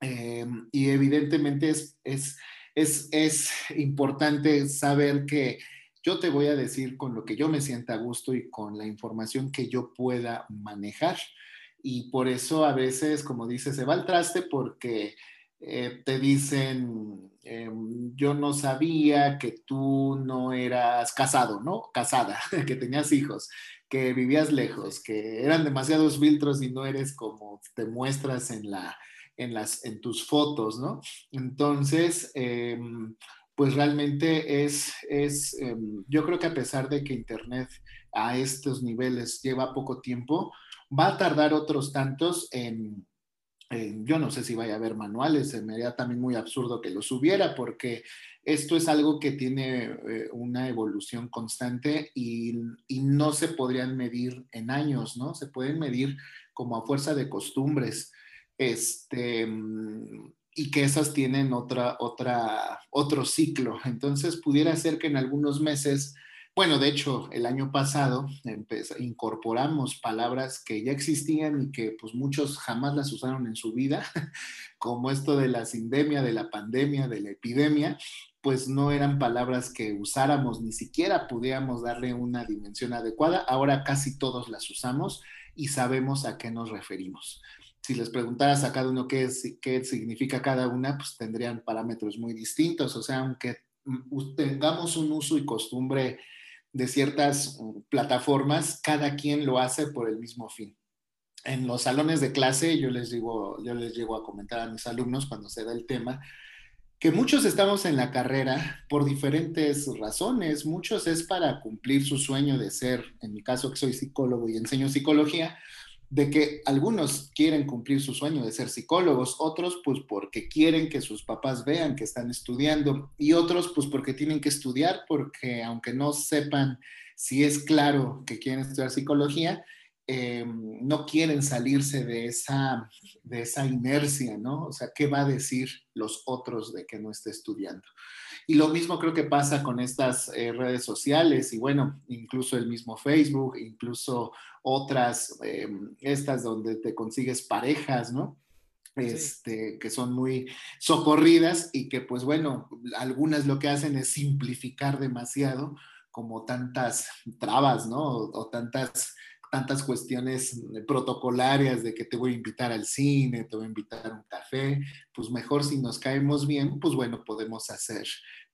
Eh, y evidentemente es, es, es, es importante saber que yo te voy a decir con lo que yo me sienta a gusto y con la información que yo pueda manejar. Y por eso a veces, como dice, se va al traste porque eh, te dicen, em, yo no sabía que tú no eras casado, ¿no? Casada, (laughs) que tenías hijos, que vivías lejos, que eran demasiados filtros y no eres como te muestras en, la, en, las, en tus fotos, ¿no? Entonces, em, pues realmente es, es em, yo creo que a pesar de que Internet a estos niveles lleva poco tiempo, va a tardar otros tantos en yo no sé si vaya a haber manuales, me haría también muy absurdo que los hubiera, porque esto es algo que tiene eh, una evolución constante y, no se podrían medir en años, ¿no? Se pueden medir como a fuerza de costumbres, este, y que esas tienen otra, otra, otro ciclo. Entonces, pudiera ser que en algunos meses bueno, de hecho, el año pasado incorporamos palabras que ya existían y que pues muchos jamás las usaron en su vida, (laughs) como esto de la sindemia, de la pandemia, de la epidemia, pues no eran palabras que usáramos, ni siquiera pudiéramos darle una dimensión adecuada. Ahora casi todos las usamos y sabemos a qué nos referimos. Si les preguntaras a cada uno qué, qué significa cada una, pues tendrían parámetros muy distintos. O sea, aunque mm, tengamos un uso y costumbre de ciertas mm, plataformas, cada quien lo hace por el mismo fin. En los salones de clase, yo les digo, yo les llego a comentar a mis alumnos cuando se da el tema, que muchos estamos en la carrera por diferentes razones. Muchos es para cumplir su sueño de ser, en mi caso que soy psicólogo y enseño psicología, de que algunos quieren cumplir su sueño de ser psicólogos, otros pues porque quieren que sus papás vean que están estudiando y otros pues porque tienen que estudiar porque aunque no sepan si es claro que quieren estudiar psicología, eh, no quieren salirse de esa, de esa inercia, ¿no? O sea, ¿qué va a decir los otros de que no esté estudiando? Y lo mismo creo que pasa con estas eh, redes sociales y bueno, incluso el mismo Facebook, incluso otras, eh, estas donde te consigues parejas, ¿no? Este, que son muy socorridas y que pues bueno, algunas lo que hacen es simplificar demasiado como tantas trabas, ¿no? o tantas tantas cuestiones protocolarias de que te voy a invitar al cine, te voy a invitar a un café, pues mejor si nos caemos bien, pues bueno, podemos hacer,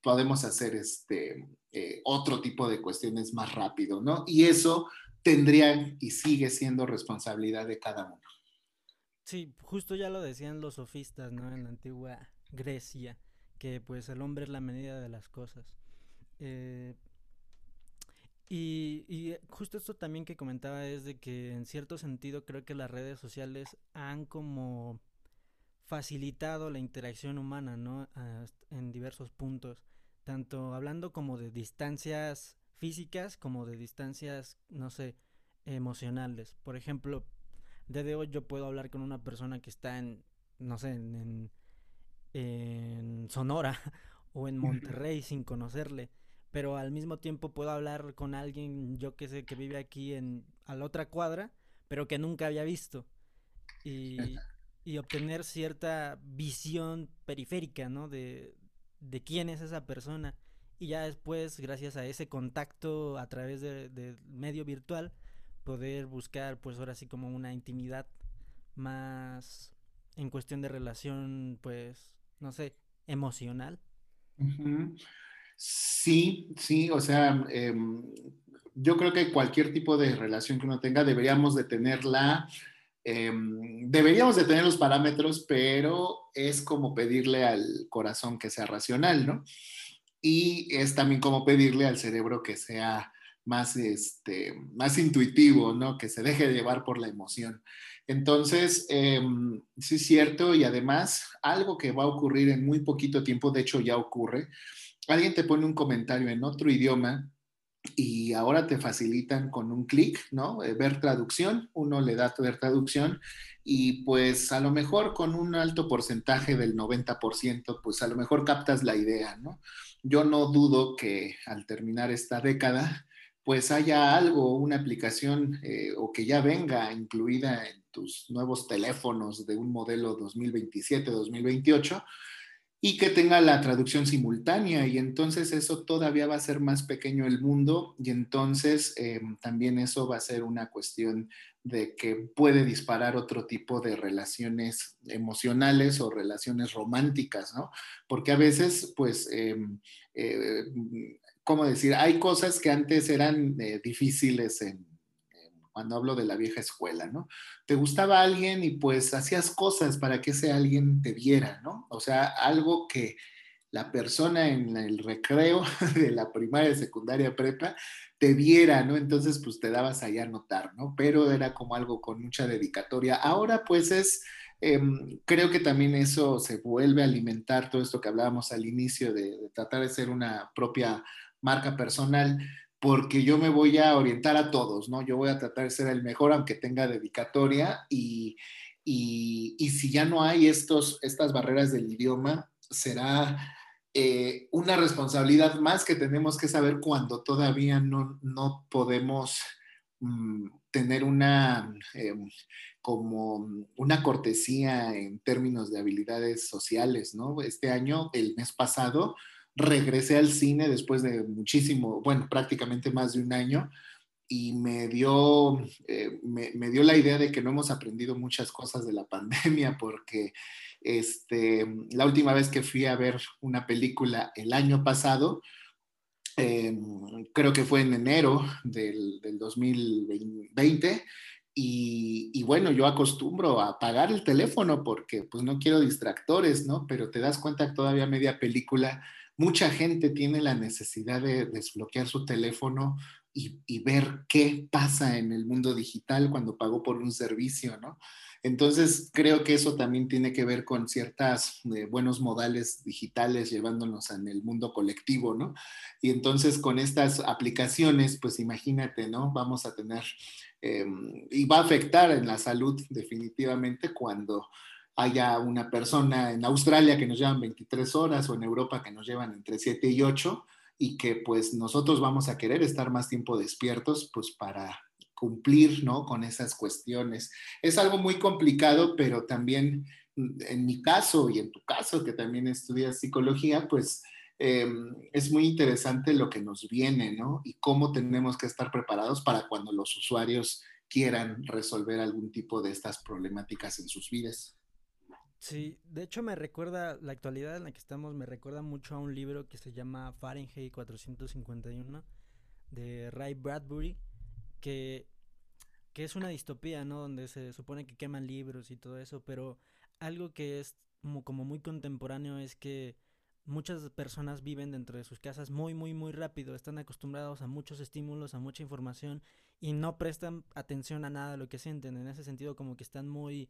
podemos hacer este, eh, otro tipo de cuestiones más rápido, ¿no? Y eso tendría y sigue siendo responsabilidad de cada uno. Sí, justo ya lo decían los sofistas, ¿no? En la antigua Grecia, que pues el hombre es la medida de las cosas. Eh, y, justo esto también que comentaba es de que en cierto sentido creo que las redes sociales han como facilitado la interacción humana, ¿no? en diversos puntos, tanto hablando como de distancias físicas como de distancias, no sé, emocionales. Por ejemplo, desde hoy yo puedo hablar con una persona que está en, no sé, en, en Sonora (laughs) o en Monterrey sin conocerle pero al mismo tiempo puedo hablar con alguien, yo que sé, que vive aquí en a la otra cuadra, pero que nunca había visto. Y, (laughs) y obtener cierta visión periférica, ¿no? De, de quién es esa persona. Y ya después, gracias a ese contacto a través del de medio virtual, poder buscar, pues ahora sí, como una intimidad más en cuestión de relación, pues, no sé, emocional. Sí, sí, o sea, em, yo creo que cualquier tipo de relación que uno tenga deberíamos de tenerla, em, deberíamos de tener los parámetros, pero es como pedirle al corazón que sea racional, ¿no? Y es también como pedirle al cerebro que sea más, este, más intuitivo, ¿no? Que se deje llevar por la emoción. Entonces, em, sí es cierto, y además algo que va a ocurrir en muy poquito tiempo, de hecho ya ocurre, alguien te pone un comentario en otro idioma y ahora te facilitan con un clic, ¿no? Eh, ver traducción, uno le da ver traducción y pues a lo mejor con un alto porcentaje del 90%, pues a lo mejor captas la idea, ¿no? Yo no dudo que al terminar esta década, pues haya algo, una aplicación eh, o que ya venga incluida en tus nuevos teléfonos de un modelo 2027-2028 y que tenga la traducción simultánea y entonces eso todavía va a ser más pequeño el mundo y entonces eh, también eso va a ser una cuestión de que puede disparar otro tipo de relaciones emocionales o relaciones románticas, ¿no? Porque a veces, pues, eh, eh, ¿cómo decir? Hay cosas que antes eran difíciles en, cuando hablo de la vieja escuela, ¿no? Te gustaba alguien y pues hacías cosas para que ese alguien te viera, ¿no? O sea, algo que la persona en el recreo (laughs) de la primaria, secundaria, prepa, te viera, ¿no? Entonces, pues te dabas allá a notar, ¿no? Pero era como algo con mucha dedicatoria. Ahora, pues es, em, creo que también eso se vuelve a alimentar todo esto que hablábamos al inicio de, de tratar de ser una propia marca personal porque yo me voy a orientar a todos, ¿no? Yo voy a tratar de ser el mejor, aunque tenga dedicatoria, y, y, si ya no hay estos, estas barreras del idioma, será eh, una responsabilidad más que tenemos que saber cuando todavía no, no podemos mm, tener una, eh, como una cortesía en términos de habilidades sociales, ¿no? Este año, el mes pasado, regresé al cine después de muchísimo, bueno, prácticamente más de un año, y me dio, eh, me, dio la idea de que no hemos aprendido muchas cosas de la pandemia, porque este, la última vez que fui a ver una película el año pasado, em, creo que fue en enero del, del 2020, y, y, bueno, yo acostumbro a apagar el teléfono porque pues no quiero distractores, ¿no? Pero te das cuenta que todavía media película mucha gente tiene la necesidad de desbloquear su teléfono y, ver qué pasa en el mundo digital cuando pagó por un servicio, ¿no? Entonces, creo que eso también tiene que ver con ciertas eh, buenos modales digitales llevándonos en el mundo colectivo, ¿no? Y entonces con estas aplicaciones, pues imagínate, ¿no? Vamos a tener, em, y va a afectar en la salud definitivamente cuando haya una persona en Australia que nos llevan 23 horas o en Europa que nos llevan entre 7 y 8 y que pues nosotros vamos a querer estar más tiempo despiertos pues para cumplir, ¿no? Con esas cuestiones. Es algo muy complicado, pero también mm, en mi caso y en tu caso, que también estudias psicología, pues em, es muy interesante lo que nos viene, ¿no? Y cómo tenemos que estar preparados para cuando los usuarios quieran resolver algún tipo de estas problemáticas en sus vidas. Sí, de hecho me recuerda, la actualidad en la que estamos me recuerda mucho a un libro que se llama Fahrenheit 451 de Ray Bradbury, que, que es una distopía, ¿no? Donde se supone que queman libros y todo eso, pero algo que es como, como muy contemporáneo es que muchas personas viven dentro de sus casas muy, muy, muy rápido, están acostumbrados a muchos estímulos, a mucha información y no prestan atención a nada de lo que sienten. En ese sentido, como que están muy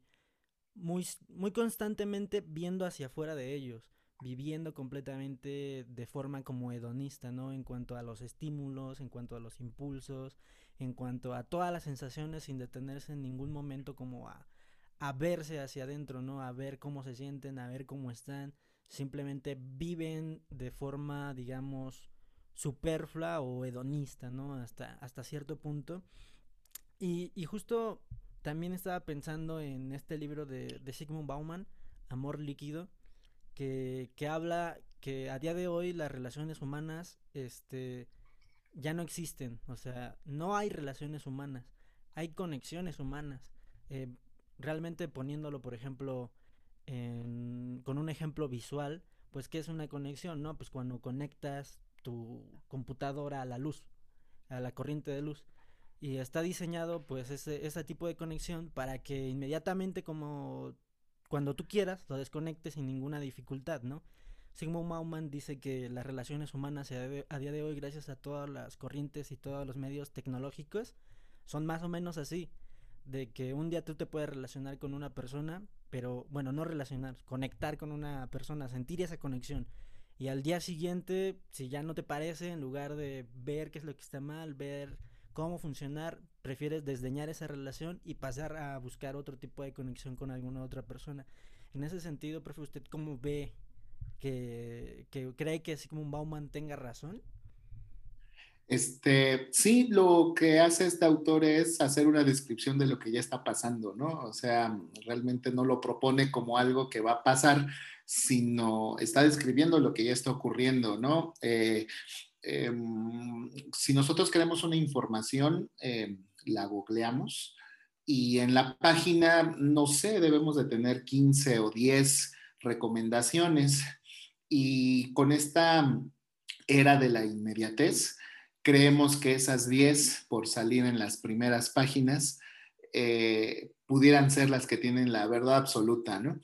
muy, muy constantemente viendo hacia afuera de ellos, viviendo completamente de forma como hedonista, ¿no? En cuanto a los estímulos, en cuanto a los impulsos, en cuanto a todas las sensaciones sin detenerse en ningún momento como a, a verse hacia adentro, ¿no? A ver cómo se sienten, a ver cómo están, simplemente viven de forma, digamos, superflua o hedonista, ¿no? Hasta, hasta cierto punto. Y, y justo también estaba pensando en este libro de, Sigmund Bauman, Amor Líquido, que, que, habla que a día de hoy las relaciones humanas este, ya no existen. O sea, no hay relaciones humanas, hay conexiones humanas. Eh, realmente poniéndolo, por ejemplo, con un ejemplo visual, pues ¿qué es una conexión? No, pues cuando conectas tu computadora a la luz, a la corriente de luz y está diseñado pues ese, ese tipo de conexión para que inmediatamente como cuando tú quieras lo desconectes sin ninguna dificultad, ¿no? Sigmund Bauman dice que las relaciones humanas a día de hoy, gracias a todas las corrientes y todos los medios tecnológicos, son más o menos así. De que un día tú te puedes relacionar con una persona, pero bueno, no relacionar, conectar con una persona, sentir esa conexión. Y al día siguiente, si ya no te parece, en lugar de ver qué es lo que está mal, ver cómo funcionar, prefieres desdeñar esa relación y pasar a buscar otro tipo de conexión con alguna otra persona. En ese sentido, profe, ¿usted cómo ve que, que cree que así como un Bauman tenga razón? Este, sí, lo que hace este autor es hacer una descripción de lo que ya está pasando, ¿no? O sea, realmente no lo propone como algo que va a pasar, sino está describiendo lo que ya está ocurriendo, ¿no? Eh, em, si nosotros queremos una información, em, la googleamos y en la página, no sé, debemos de tener 15 o 10 recomendaciones y con esta era de la inmediatez, creemos que esas 10 por salir en las primeras páginas eh, pudieran ser las que tienen la verdad absoluta, ¿no?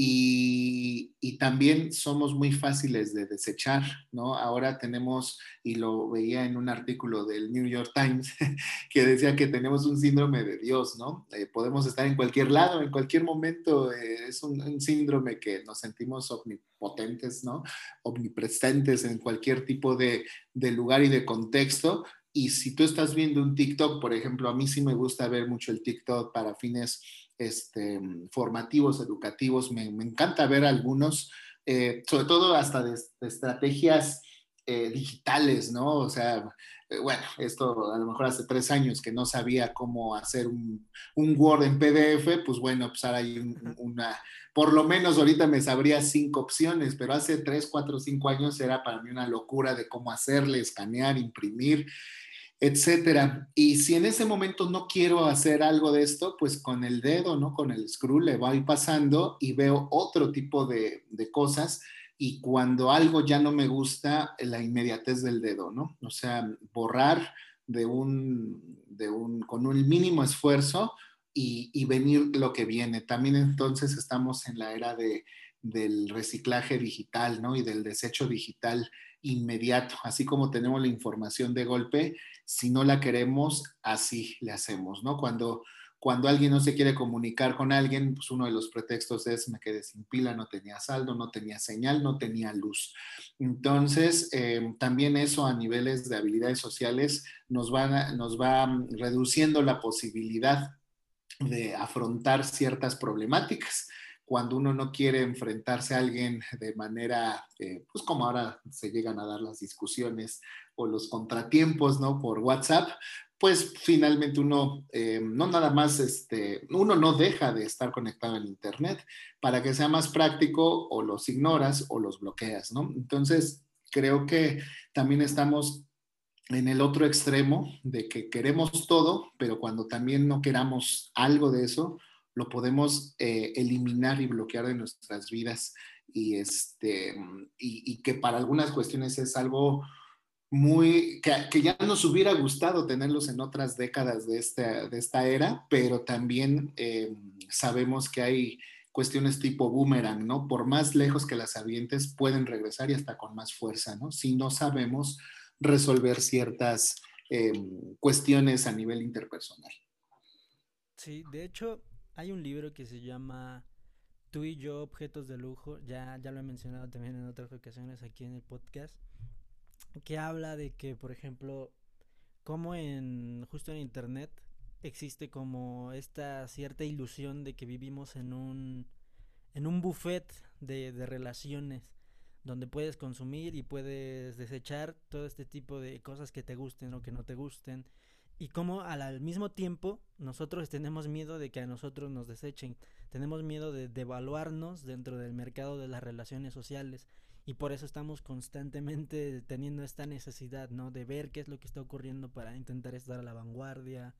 Y, también somos muy fáciles de desechar, ¿no? Ahora tenemos, y lo veía en un artículo del New York Times, (laughs) que decía que tenemos un síndrome de Dios, ¿no? Eh, podemos estar en cualquier lado, en cualquier momento, eh, es un, síndrome que nos sentimos omnipotentes, ¿no? Omnipresentes en cualquier tipo de, de lugar y de contexto, y si tú estás viendo un TikTok, por ejemplo, a mí sí me gusta ver mucho el TikTok para fines este, formativos, educativos. Me, encanta ver algunos, eh, sobre todo hasta de, estrategias eh, digitales, ¿no? O sea, eh, bueno, esto a lo mejor hace tres años que no sabía cómo hacer un, un Word en PDF, pues bueno, pues ahora hay una, por lo menos ahorita me sabría cinco opciones, pero hace tres, cuatro, cinco años era para mí una locura de cómo hacerle, escanear, imprimir etcétera. Y si en ese momento no quiero hacer algo de esto, pues con el dedo, ¿no? Con el scroll le voy pasando y veo otro tipo de, cosas. Y cuando algo ya no me gusta, la inmediatez del dedo, ¿no? O sea, borrar de un, de un con un mínimo esfuerzo y, y venir lo que viene. También entonces estamos en la era de, del reciclaje digital, ¿no? Y del desecho digital inmediato, así como tenemos la información de golpe, si no la queremos, así le hacemos, ¿no? Cuando, cuando alguien no se quiere comunicar con alguien, pues uno de los pretextos es me quedé sin pila, no tenía saldo, no tenía señal, no tenía luz. Entonces, eh, también eso a niveles de habilidades sociales nos, nos va reduciendo la posibilidad de afrontar ciertas problemáticas cuando uno no quiere enfrentarse a alguien de manera, eh, pues como ahora se llegan a dar las discusiones o los contratiempos, ¿no? Por WhatsApp, pues finalmente uno eh, no nada más, este, uno no deja de estar conectado en Internet. Para que sea más práctico, o los ignoras o los bloqueas, ¿no? Entonces, creo que también estamos en el otro extremo de que queremos todo, pero cuando también no queramos algo de eso, lo podemos eh, eliminar y bloquear de nuestras vidas y, este, y, que para algunas cuestiones es algo muy, que, ya nos hubiera gustado tenerlos en otras décadas de esta, de esta era, pero también eh, sabemos que hay cuestiones tipo boomerang, ¿no? Por más lejos que las avientes pueden regresar y hasta con más fuerza, ¿no? Si no sabemos resolver ciertas eh, cuestiones a nivel interpersonal. Sí, de hecho, hay un libro que se llama Tú y yo, objetos de lujo, ya, ya lo he mencionado también en otras ocasiones aquí en el podcast, que habla de que, por ejemplo, como en justo en internet existe como esta cierta ilusión de que vivimos en un en un buffet de, de relaciones donde puedes consumir y puedes desechar todo este tipo de cosas que te gusten o que no te gusten y como al, mismo tiempo nosotros tenemos miedo de que a nosotros nos desechen, tenemos miedo de devaluarnos dentro del mercado de las relaciones sociales y por eso estamos constantemente teniendo esta necesidad, ¿no? De ver qué es lo que está ocurriendo para intentar estar a la vanguardia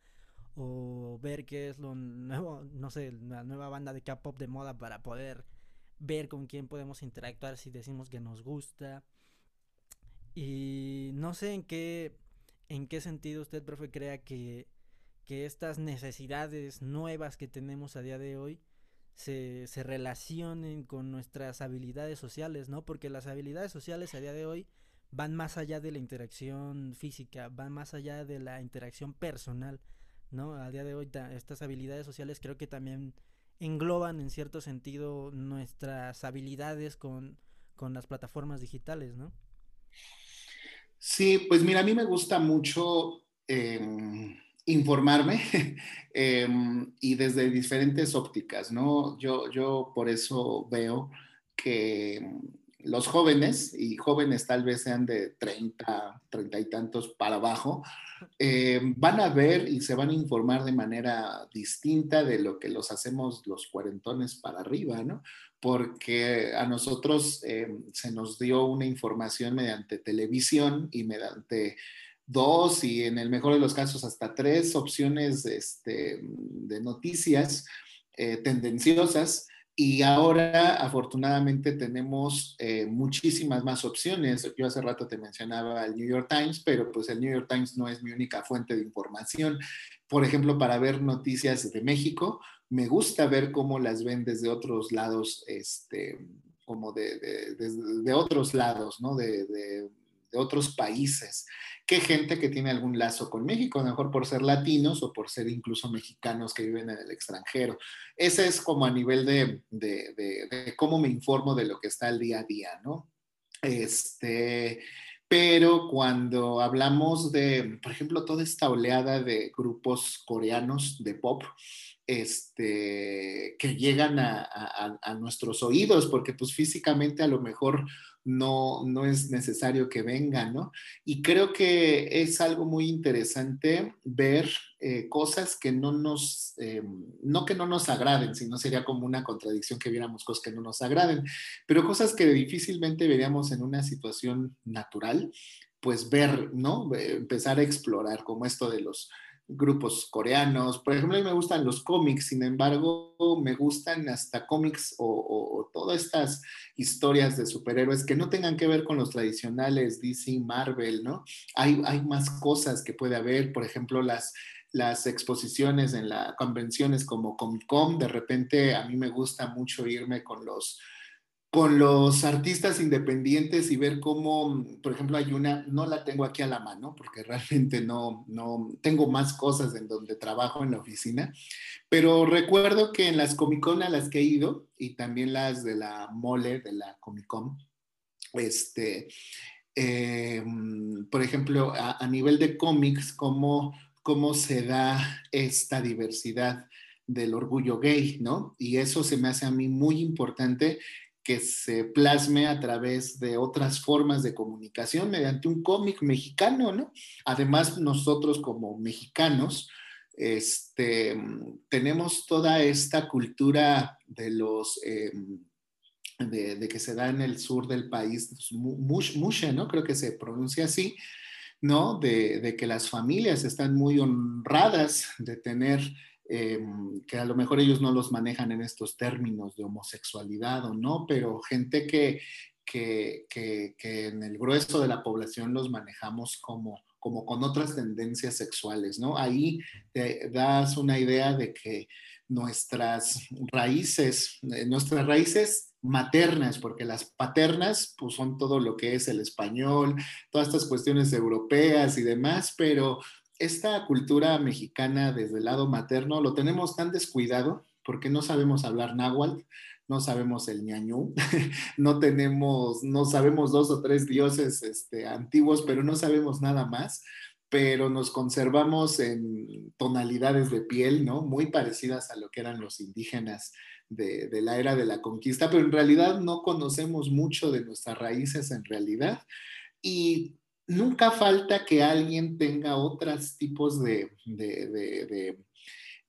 o ver qué es lo nuevo, no sé, la nueva banda de K-pop de moda para poder ver con quién podemos interactuar si decimos que nos gusta. Y no sé en qué ¿En qué sentido usted, profe, crea que, estas necesidades nuevas que tenemos a día de hoy se, se, relacionen con nuestras habilidades sociales, ¿no? Porque las habilidades sociales a día de hoy van más allá de la interacción física, van más allá de la interacción personal, ¿no? A día de hoy estas habilidades sociales creo que también engloban en cierto sentido nuestras habilidades con, con las plataformas digitales, ¿no? Sí, pues mira, a mí me gusta mucho em, informarme (laughs) em, y desde diferentes ópticas, ¿no? Yo, yo por eso veo que los jóvenes, y jóvenes tal vez sean de 30, 30 y tantos para abajo, eh, van a ver y se van a informar de manera distinta de lo que los hacemos los cuarentones para arriba, ¿no? Porque a nosotros eh, se nos dio una información mediante televisión y mediante dos y en el mejor de los casos hasta tres opciones este, de noticias eh, tendenciosas y ahora, afortunadamente, tenemos eh, muchísimas más opciones. Yo hace rato te mencionaba el New York Times, pero pues el New York Times no es mi única fuente de información. Por ejemplo, para ver noticias de México, me gusta ver cómo las ven desde otros lados, este, como de, de, otros lados, ¿no? De, de, otros países que gente que tiene algún lazo con México, mejor por ser latinos o por ser incluso mexicanos que viven en el extranjero. Ese es como a nivel de, de, cómo me informo de lo que está el día a día, ¿no? Este, pero cuando hablamos de, por ejemplo, toda esta oleada de grupos coreanos de pop, este, que llegan a, nuestros oídos, porque pues físicamente a lo mejor no, no es necesario que vengan, ¿no? Y creo que es algo muy interesante ver eh, cosas que no nos, eh, no que no nos agraden, sino sería como una contradicción que viéramos cosas que no nos agraden, pero cosas que difícilmente veríamos en una situación natural, pues ver, ¿no? Empezar a explorar, como esto de los grupos coreanos. Por ejemplo, a mí me gustan los cómics, sin embargo, me gustan hasta cómics o, todas estas historias de superhéroes que no tengan que ver con los tradicionales DC, Marvel, ¿no? Hay, hay más cosas que puede haber, por ejemplo, las las exposiciones en las convenciones como Comic Con, de repente a mí me gusta mucho irme con los con los artistas independientes y ver cómo, por ejemplo, hay una, no la tengo aquí a la mano porque (laughs) realmente no, no, tengo más cosas en donde trabajo en la oficina, pero recuerdo que en las Comic Con a las que he ido y también las de la mole de la Comic Con, este, eh, por ejemplo, a, nivel de cómics, cómo, cómo se da esta diversidad del orgullo gay, ¿no? Y eso se me hace a mí muy importante que se plasme a través de otras formas de comunicación mediante un cómic mexicano, ¿no? Además, nosotros como mexicanos, este, tenemos toda esta cultura de los... Eh, de, que se da en el sur del país, pues, mushe, ¿no? Creo que se pronuncia así, ¿no? De, de, que las familias están muy honradas de tener Em, que a lo mejor ellos no los manejan en estos términos de homosexualidad o no, pero gente que, que, que, en el grueso de la población los manejamos como, como con otras tendencias sexuales, ¿no? Ahí te das una idea de que nuestras raíces, eh, nuestras raíces maternas, porque las paternas pues son todo lo que es el español, todas estas cuestiones europeas y demás, pero esta cultura mexicana desde el lado materno lo tenemos tan descuidado porque no sabemos hablar náhuatl, no sabemos el ñañú, (laughs) no tenemos, no sabemos dos o tres dioses este, antiguos, pero no sabemos nada más, pero nos conservamos en tonalidades de piel, ¿no? Muy parecidas a lo que eran los indígenas de, de la era de la conquista, pero en realidad no conocemos mucho de nuestras raíces en realidad. Y nunca falta que alguien tenga otros tipos de,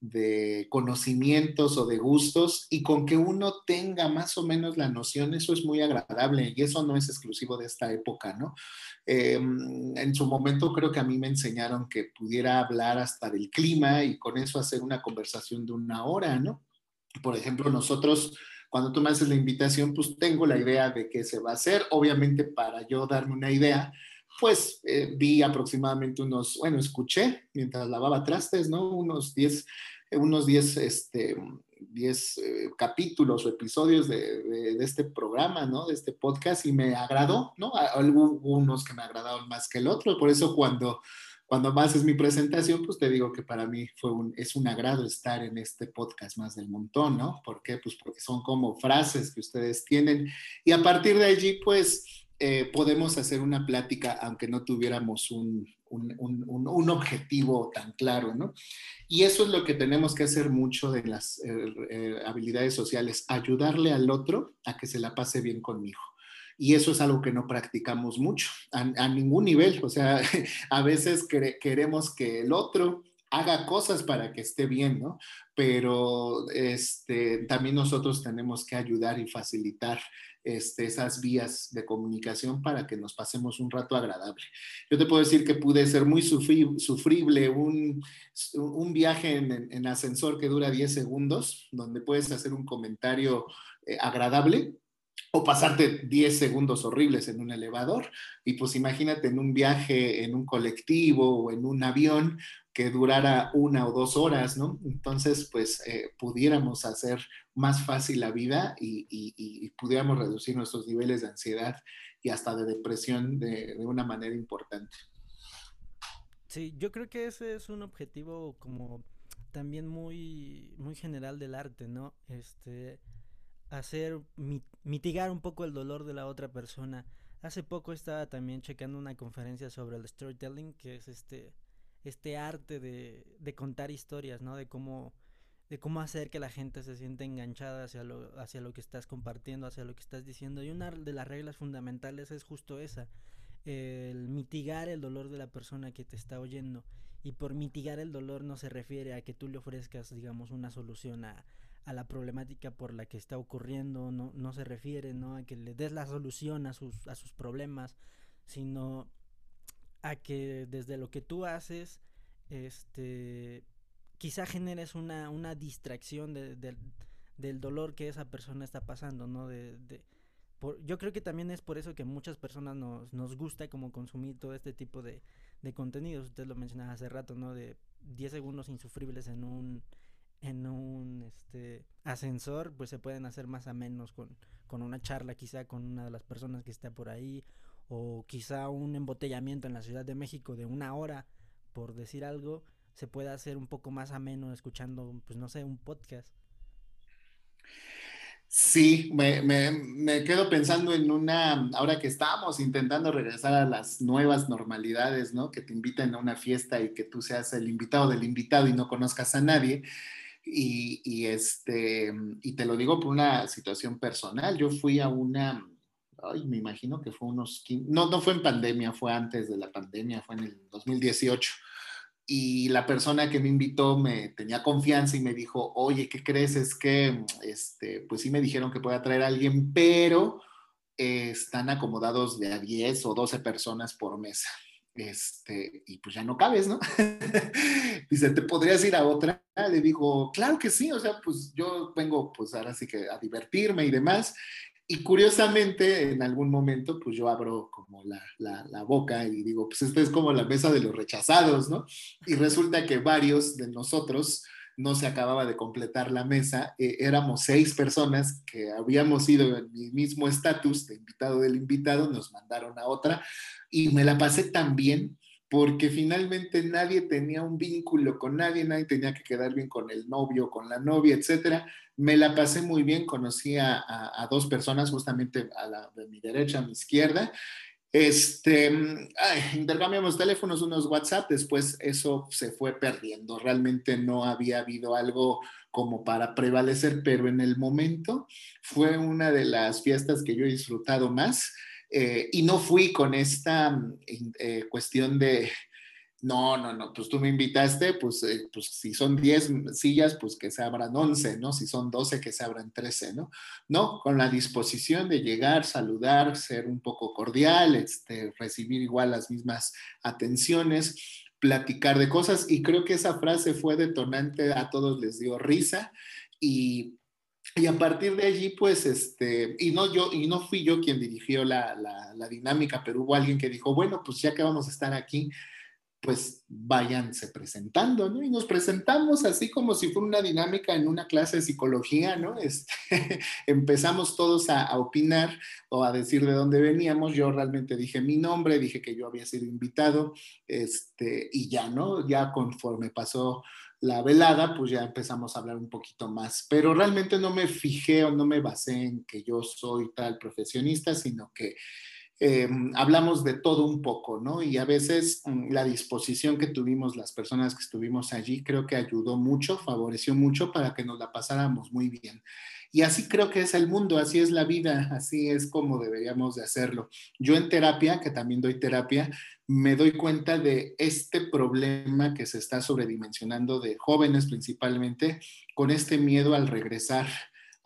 de, conocimientos o de gustos y con que uno tenga más o menos la noción, eso es muy agradable y eso no es exclusivo de esta época, ¿no? Em, en su momento creo que a mí me enseñaron que pudiera hablar hasta del clima y con eso hacer una conversación de una hora, ¿no? Por ejemplo, nosotros cuando tú me haces la invitación, pues tengo la idea de qué se va a hacer. Obviamente, para yo darme una idea, pues eh, vi aproximadamente unos, bueno, escuché mientras lavaba trastes, ¿no? Unos 10, unos 10, este, 10 eh, capítulos o episodios de, de, este programa, ¿no? De este podcast y me agradó, ¿no? Algunos que me agradaron más que el otro, por eso cuando, cuando más es mi presentación, pues te digo que para mí fue un, es un agrado estar en este podcast más del montón, ¿no? ¿Por qué? Pues porque son como frases que ustedes tienen y a partir de allí, pues eh, podemos hacer una plática aunque no tuviéramos un, objetivo tan claro, ¿no? Y eso es lo que tenemos que hacer mucho de las eh, eh, habilidades sociales, ayudarle al otro a que se la pase bien conmigo. y eso es algo que no practicamos mucho, a, ningún nivel. O sea, (laughs) a veces queremos que el otro haga cosas para que esté bien, ¿no? Pero este, también nosotros tenemos que ayudar y facilitar este, esas vías de comunicación para que nos pasemos un rato agradable. Yo te puedo decir que pude ser muy sufrible un, un viaje en, ascensor que dura 10 segundos, donde puedes hacer un comentario eh, agradable o pasarte 10 segundos horribles en un elevador. Y pues imagínate en un viaje en un colectivo o en un avión que durara una o dos horas, ¿no? Entonces, pues eh, pudiéramos hacer más fácil la vida y, pudiéramos reducir nuestros niveles de ansiedad y hasta de depresión de, de una manera importante. Sí, yo creo que ese es un objetivo como también muy, muy general del arte, ¿no? Este, hacer mitigar un poco el dolor de la otra persona. Hace poco estaba también checando una conferencia sobre el storytelling, que es este este arte de, de contar historias, ¿no? De cómo de cómo hacer que la gente se sienta enganchada hacia lo, hacia lo que estás compartiendo, hacia lo que estás diciendo. Y una de las reglas fundamentales es justo esa, el mitigar el dolor de la persona que te está oyendo. Y por mitigar el dolor no se refiere a que tú le ofrezcas, digamos, una solución a, a la problemática por la que está ocurriendo, no, no se refiere ¿no? a que le des la solución a sus, a sus problemas, sino a que desde lo que tú haces, este, quizá generes una, una distracción de, del dolor que esa persona está pasando, ¿no? De, por, yo creo que también es por eso que muchas personas nos, nos gusta como consumir todo este tipo de, de contenidos. Usted lo mencionaba hace rato, ¿no? De 10 segundos insufribles en un en un este ascensor, pues se pueden hacer más a menos con, con una charla quizá con una de las personas que está por ahí o quizá un embotellamiento en la Ciudad de México de una hora, por decir algo, se puede hacer un poco más ameno escuchando, pues no sé, un podcast. Sí, me, me, quedo pensando en una, ahora que estamos intentando regresar a las nuevas normalidades, ¿no? Que te inviten a una fiesta y que tú seas el invitado del invitado y no conozcas a nadie. Y, este, y te lo digo por una situación personal. Yo fui a una, ay, me imagino que fue unos, no, no fue en pandemia, fue antes de la pandemia, fue en el 2018. Y la persona que me invitó me tenía confianza y me dijo, oye, ¿qué crees? Es que, este, pues sí me dijeron que pueda traer a alguien, pero están acomodados de a 10 o 12 personas por mesa este, y pues ya no cabes, ¿no? (laughs) Dice, ¿te podrías ir a otra? Le digo, claro que sí, o sea, pues yo vengo pues ahora sí que a divertirme y demás. Y curiosamente, en algún momento, pues yo abro como la, la, boca y digo, pues esta es como la mesa de los rechazados, ¿no? Y resulta que varios de nosotros no se acababa de completar la mesa. Eh, éramos seis personas que habíamos ido en mi mismo estatus de invitado del invitado, nos mandaron a otra y me la pasé tan bien porque finalmente nadie tenía un vínculo con nadie, nadie tenía que quedar bien con el novio, con la novia, etcétera. Me la pasé muy bien, conocí a, dos personas, justamente a la de mi derecha, a mi izquierda. Este, intercambiamos teléfonos, unos WhatsApp, después eso se fue perdiendo. Realmente no había habido algo como para prevalecer, pero en el momento fue una de las fiestas que yo he disfrutado más eh, y no fui con esta mm, eh, cuestión de, no, no, no, pues tú me invitaste, pues, eh, pues si son 10 sillas, pues que se abran 11, ¿no? Si son 12, que se abran 13, ¿no? No, con la disposición de llegar, saludar, ser un poco cordial, este, recibir igual las mismas atenciones, platicar de cosas y creo que esa frase fue detonante, a todos les dio risa y y a partir de allí, pues, este, y no yo, y no fui yo quien dirigió la, la, dinámica, pero hubo alguien que dijo, bueno, pues ya que vamos a estar aquí, pues váyanse presentando, ¿no? Y nos presentamos así como si fuera una dinámica en una clase de psicología, ¿no? Este, (laughs) empezamos todos a, opinar o a decir de dónde veníamos. Yo realmente dije mi nombre, dije que yo había sido invitado, este, y ya, ¿no? Ya conforme pasó la velada, pues ya empezamos a hablar un poquito más. Pero realmente no me fijé o no me basé en que yo soy tal profesionista, sino que em, hablamos de todo un poco, ¿no? Y a veces mm, la disposición que tuvimos las personas que estuvimos allí creo que ayudó mucho, favoreció mucho para que nos la pasáramos muy bien. Y así creo que es el mundo, así es la vida, así es como deberíamos de hacerlo. Yo en terapia, que también doy terapia, me doy cuenta de este problema que se está sobredimensionando de jóvenes principalmente, con este miedo al regresar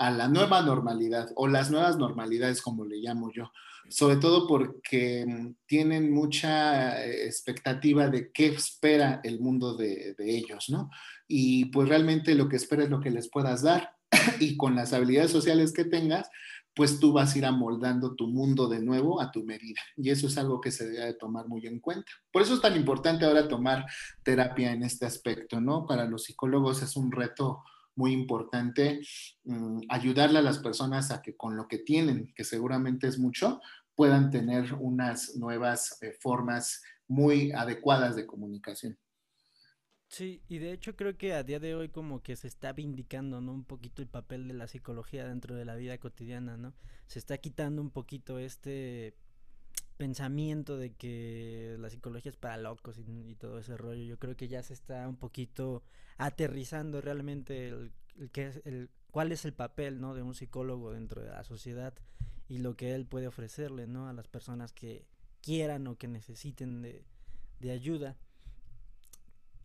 a la nueva normalidad o las nuevas normalidades, como le llamo yo, sobre todo porque mm, tienen mucha eh, expectativa de qué espera el mundo de, ellos, ¿no? Y pues realmente lo que espera es lo que les puedas dar (clears throat) y con las habilidades sociales que tengas, pues tú vas a ir amoldando tu mundo de nuevo a tu medida. Y eso es algo que se debe de tomar muy en cuenta. Por eso es tan importante ahora tomar terapia en este aspecto, ¿no? Para los psicólogos es un reto muy importante um, ayudarle a las personas a que con lo que tienen, que seguramente es mucho, puedan tener unas nuevas eh, formas muy adecuadas de comunicación. Sí, y de hecho creo que a día de hoy como que se está vindicando, ¿no? Un poquito el papel de la psicología dentro de la vida cotidiana, ¿no? Se está quitando un poquito este pensamiento de que la psicología es para locos y, todo ese rollo. Yo creo que ya se está un poquito aterrizando realmente el, que es el cuál es el papel, ¿no? De un psicólogo dentro de la sociedad y lo que él puede ofrecerle, ¿no? A las personas que quieran o que necesiten de, de ayuda.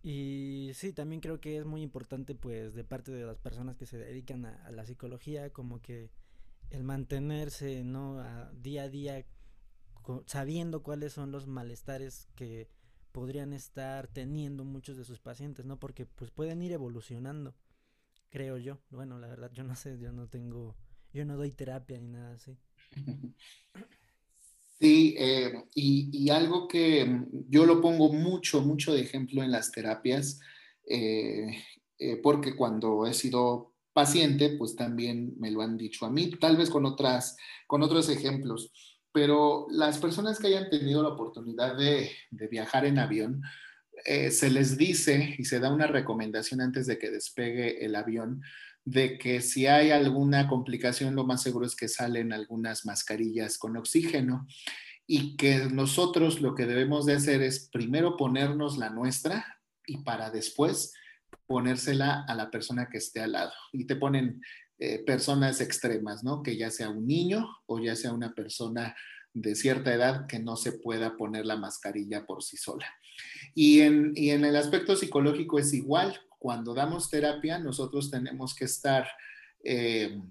Y sí, también creo que es muy importante pues de parte de las personas que se dedican a, la psicología como que el mantenerse, ¿no? Día a día sabiendo cuáles son los malestares que podrían estar teniendo muchos de sus pacientes, ¿no? Porque pues pueden ir evolucionando, creo yo. Bueno, la verdad yo no sé, yo no tengo, yo no doy terapia ni nada así. (laughs) Sí, eh, y, algo que mm, yo lo pongo mucho, mucho de ejemplo en las terapias, eh, eh, porque cuando he sido paciente, pues también me lo han dicho a mí, tal vez con, otras, con otros ejemplos, pero las personas que hayan tenido la oportunidad de, de viajar en avión, se les dice y se da una recomendación antes de que despegue el avión de que si hay alguna complicación, lo más seguro es que salen algunas mascarillas con oxígeno y que nosotros lo que debemos de hacer es primero ponernos la nuestra y para después ponérsela a la persona que esté al lado. Y te ponen eh, personas extremas, ¿no? Que ya sea un niño o ya sea una persona de cierta edad que no se pueda poner la mascarilla por sí sola. Y en, y en el aspecto psicológico es igual cuando damos terapia, nosotros tenemos que estar, eh,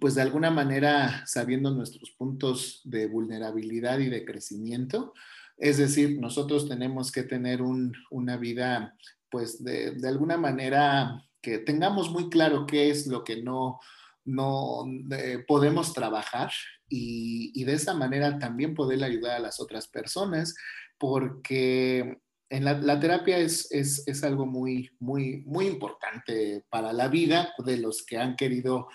pues de alguna manera, sabiendo nuestros puntos de vulnerabilidad y de crecimiento. Es decir, nosotros tenemos que tener una vida, pues de, alguna manera, que tengamos muy claro qué es lo que no, no eh, podemos trabajar y, y, de esa manera también poder ayudar a las otras personas, porque en la, terapia es, es, algo muy, muy, muy importante para la vida de los que han querido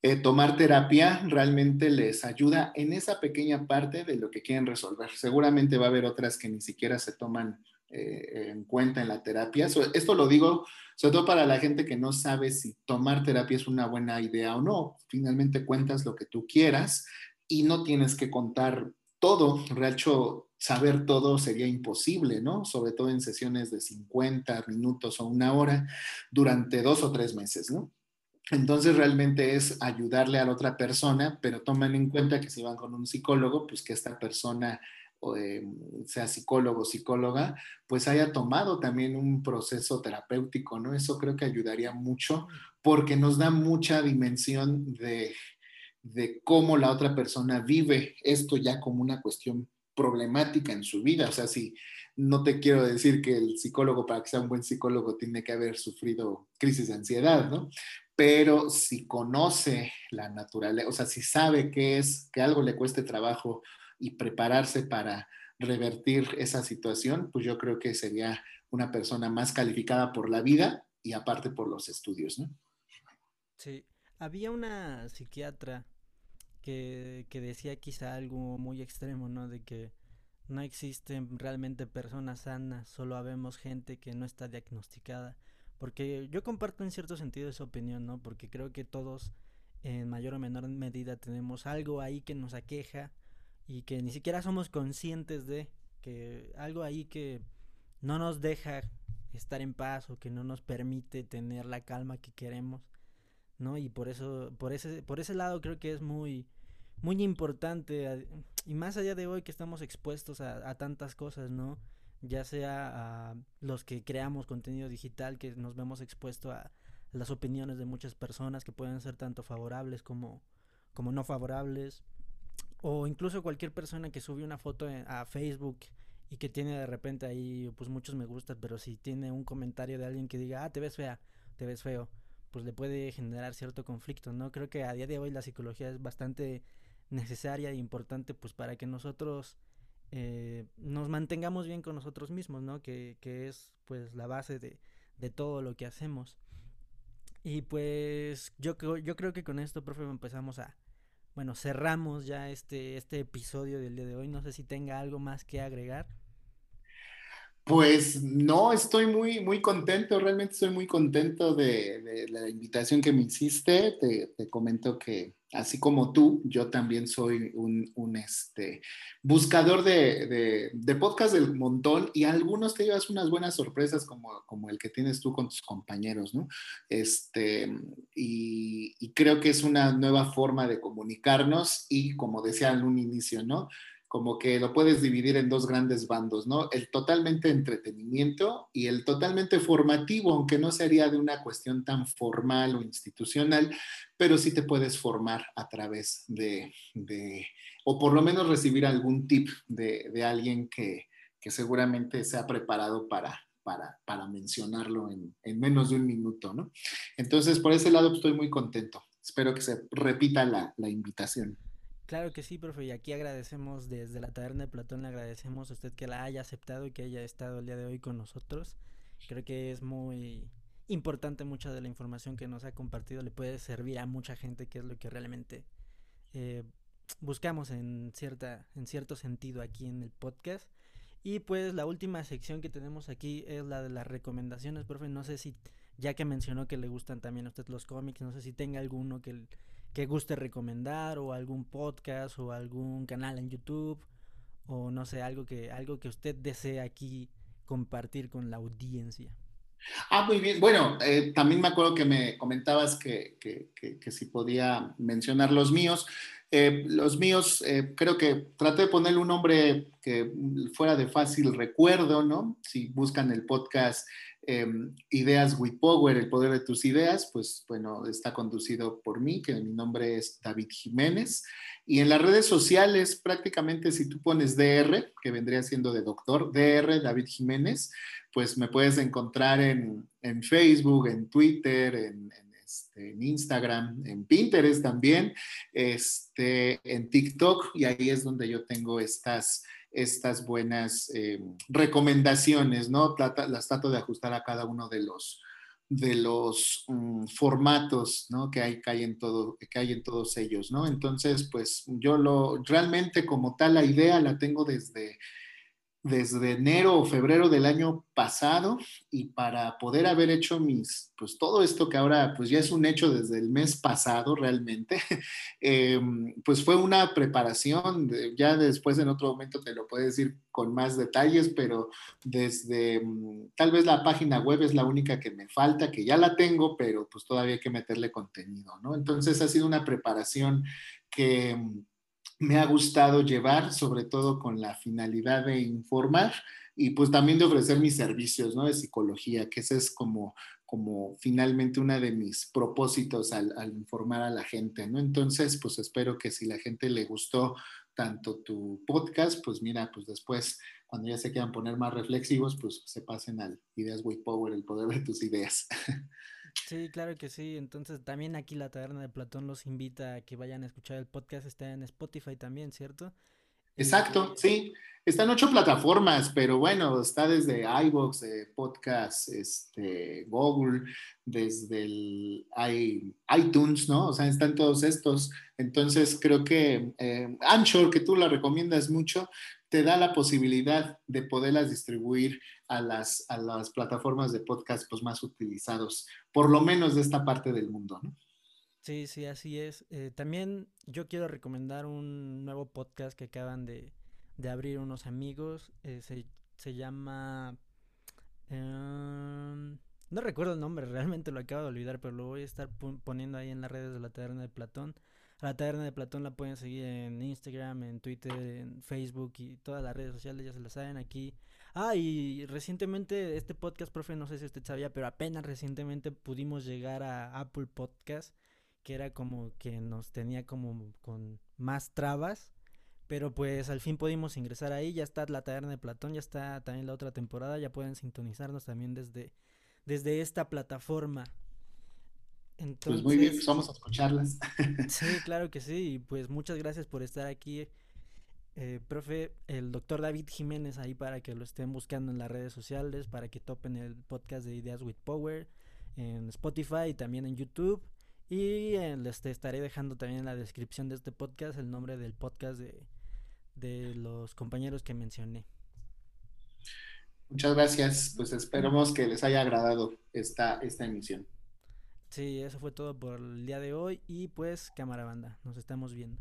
eh, tomar terapia, realmente les ayuda en esa pequeña parte de lo que quieren resolver. Seguramente va a haber otras que ni siquiera se toman eh, en cuenta en la terapia. esto lo digo sobre todo para la gente que no sabe si tomar terapia es una buena idea o no. Finalmente cuentas lo que tú quieras y no tienes que contar todo. De hecho, saber todo sería imposible, ¿no? Sobre todo en sesiones de 50 minutos o una hora durante dos o tres meses, ¿no? Entonces realmente es ayudarle a la otra persona, pero tomen en cuenta que si van con un psicólogo, pues que esta persona eh, sea psicólogo o psicóloga, pues haya tomado también un proceso terapéutico, ¿no? Eso creo que ayudaría mucho porque nos da mucha dimensión de, de cómo la otra persona vive esto ya como una cuestión problemática en su vida. O sea, si no te quiero decir que el psicólogo, para que sea un buen psicólogo, tiene que haber sufrido crisis de ansiedad, ¿no? Pero si conoce la naturaleza, o sea, si sabe que es, que algo le cueste trabajo y prepararse para revertir esa situación, pues yo creo que sería una persona más calificada por la vida y aparte por los estudios, ¿no? Sí, había una psiquiatra que, decía quizá algo muy extremo, ¿no? De que no existen realmente personas sanas, solo habemos gente que no está diagnosticada. Porque yo comparto en cierto sentido esa opinión, ¿no? Porque creo que todos en mayor o menor medida tenemos algo ahí que nos aqueja y que ni siquiera somos conscientes de que algo ahí que no nos deja estar en paz o que no nos permite tener la calma que queremos, ¿no? Y por eso, por ese, por ese lado creo que es muy, muy importante y más allá de hoy que estamos expuestos a, tantas cosas, ¿no? Ya sea a los que creamos contenido digital, que nos vemos expuestos a las opiniones de muchas personas que pueden ser tanto favorables como, como no favorables, o incluso cualquier persona que sube una foto a Facebook y que tiene de repente ahí pues muchos me gustan, pero si tiene un comentario de alguien que diga, ah, te ves fea, te ves feo, pues le puede generar cierto conflicto, ¿no? Creo que a día de hoy la psicología es bastante necesaria e importante pues para que nosotros eh, nos mantengamos bien con nosotros mismos, ¿no? Que, que es pues la base de, de todo lo que hacemos. Y pues yo, yo creo que con esto, profe, empezamos a, bueno, cerramos ya este, este episodio del día de hoy. No sé si tenga algo más que agregar. Pues no, estoy muy, muy contento, realmente estoy muy contento de, la invitación que me hiciste. Te, comento que así como tú, yo también soy un, este, buscador de, de, podcast del montón y algunos te llevas unas buenas sorpresas como, el que tienes tú con tus compañeros, ¿no? Este, y creo que es una nueva forma de comunicarnos y como decía en un inicio, ¿no? Como que lo puedes dividir en dos grandes bandos, ¿no? El totalmente entretenimiento y el totalmente formativo, aunque no sería de una cuestión tan formal o institucional, pero sí te puedes formar a través de, o por lo menos recibir algún tip de, alguien que, seguramente se ha preparado para, para, mencionarlo en, menos de un minuto, ¿no? Entonces, por ese lado estoy muy contento. Espero que se repita la invitación. Claro que sí, profe, y aquí agradecemos desde la Taberna de Platón, le agradecemos a usted que la haya aceptado y que haya estado el día de hoy con nosotros. Creo que es muy importante mucha de la información que nos ha compartido, le puede servir a mucha gente, que es lo que realmente eh, buscamos en, cierta, en cierto sentido aquí en el podcast. Y pues la última sección que tenemos aquí es la de las recomendaciones, profe, no sé si, ya que mencionó que le gustan también a usted los cómics, no sé si tenga alguno que que guste recomendar o algún podcast o algún canal en YouTube o no sé, algo que, algo que usted desee aquí compartir con la audiencia. Ah, muy bien. Bueno, eh, también me acuerdo que me comentabas que, que, que, si podía mencionar los míos. Eh, los míos, eh, creo que traté de ponerle un nombre que fuera de fácil recuerdo, ¿no? Si buscan el podcast Em, ideas with Power, el poder de tus ideas, pues bueno, está conducido por mí, que mi nombre es David Jiménez. Y en las redes sociales, prácticamente si tú pones DR, que vendría siendo de doctor, DR David Jiménez, pues me puedes encontrar en, Facebook, en Twitter, en, este, en Instagram, en Pinterest también, este, en TikTok, y ahí es donde yo tengo estas estas buenas eh, recomendaciones, ¿no? las trato de ajustar a cada uno de los, de los mm, formatos, ¿no? Que hay, que hay, en todo, que hay en todos ellos, ¿no? Entonces, pues yo lo, realmente como tal, la idea la tengo desde desde enero o febrero del año pasado y para poder haber hecho mis, pues todo esto que ahora pues ya es un hecho desde el mes pasado realmente, (laughs) em, pues fue una preparación, ya después en otro momento te lo puedo decir con más detalles, pero desde mm, tal vez la página web es la única que me falta, que ya la tengo, pero pues todavía hay que meterle contenido, ¿no? Entonces ha sido una preparación que me ha gustado llevar, sobre todo con la finalidad de informar y pues también de ofrecer mis servicios, ¿no? De psicología, que ese es como, como finalmente uno de mis propósitos al, informar a la gente, ¿no? Entonces, pues espero que si la gente le gustó tanto tu podcast, pues mira, pues después, cuando ya se quieran poner más reflexivos, pues se pasen al Ideas Way Power, el poder de tus ideas. (laughs) Sí, claro que sí. Entonces también aquí la Taberna de Platón los invita a que vayan a escuchar el podcast. Está en Spotify también, ¿cierto? Exacto, sí. Están ocho plataformas, pero bueno, está desde iVoox, podcast, este, Google, desde el iTunes, ¿no? O sea, están todos estos. Entonces creo que eh, Anchor, que tú la recomiendas mucho, te da la posibilidad de poderlas distribuir a las, a las plataformas de podcast pues, más utilizados, por lo menos de esta parte del mundo, ¿no? Sí, sí, así es. Eh, también yo quiero recomendar un nuevo podcast que acaban de, de abrir unos amigos. Eh, se, se, llama... Em, no recuerdo el nombre, (laughs) realmente lo acabo de olvidar, pero lo voy a estar poniendo ahí en las redes de la Taberna de Platón. La Taberna de Platón la pueden seguir en Instagram, en Twitter, en Facebook y todas las redes sociales, ya se las saben aquí. Ah, y recientemente este podcast, profe, no sé si usted sabía, pero apenas recientemente pudimos llegar a Apple Podcast, que era como que nos tenía como con más trabas. Pero pues al fin pudimos ingresar ahí, ya está la taberna de Platón, ya está también la otra temporada, ya pueden sintonizarnos también desde, desde esta plataforma. Entonces, pues muy bien, pues vamos a escucharlas. (laughs) Sí, claro que sí, y pues muchas gracias por estar aquí, eh, profe, el doctor David Jiménez ahí para que lo estén buscando en las redes sociales, para que topen el podcast de Ideas with Power en Spotify y también en YouTube. Y eh, les estaré dejando también en la descripción de este podcast el nombre del podcast de, de los compañeros que mencioné. Muchas gracias. Pues esperamos que les haya agradado esta, esta emisión. Sí, eso fue todo por el día de hoy y pues cámara banda, nos estamos viendo.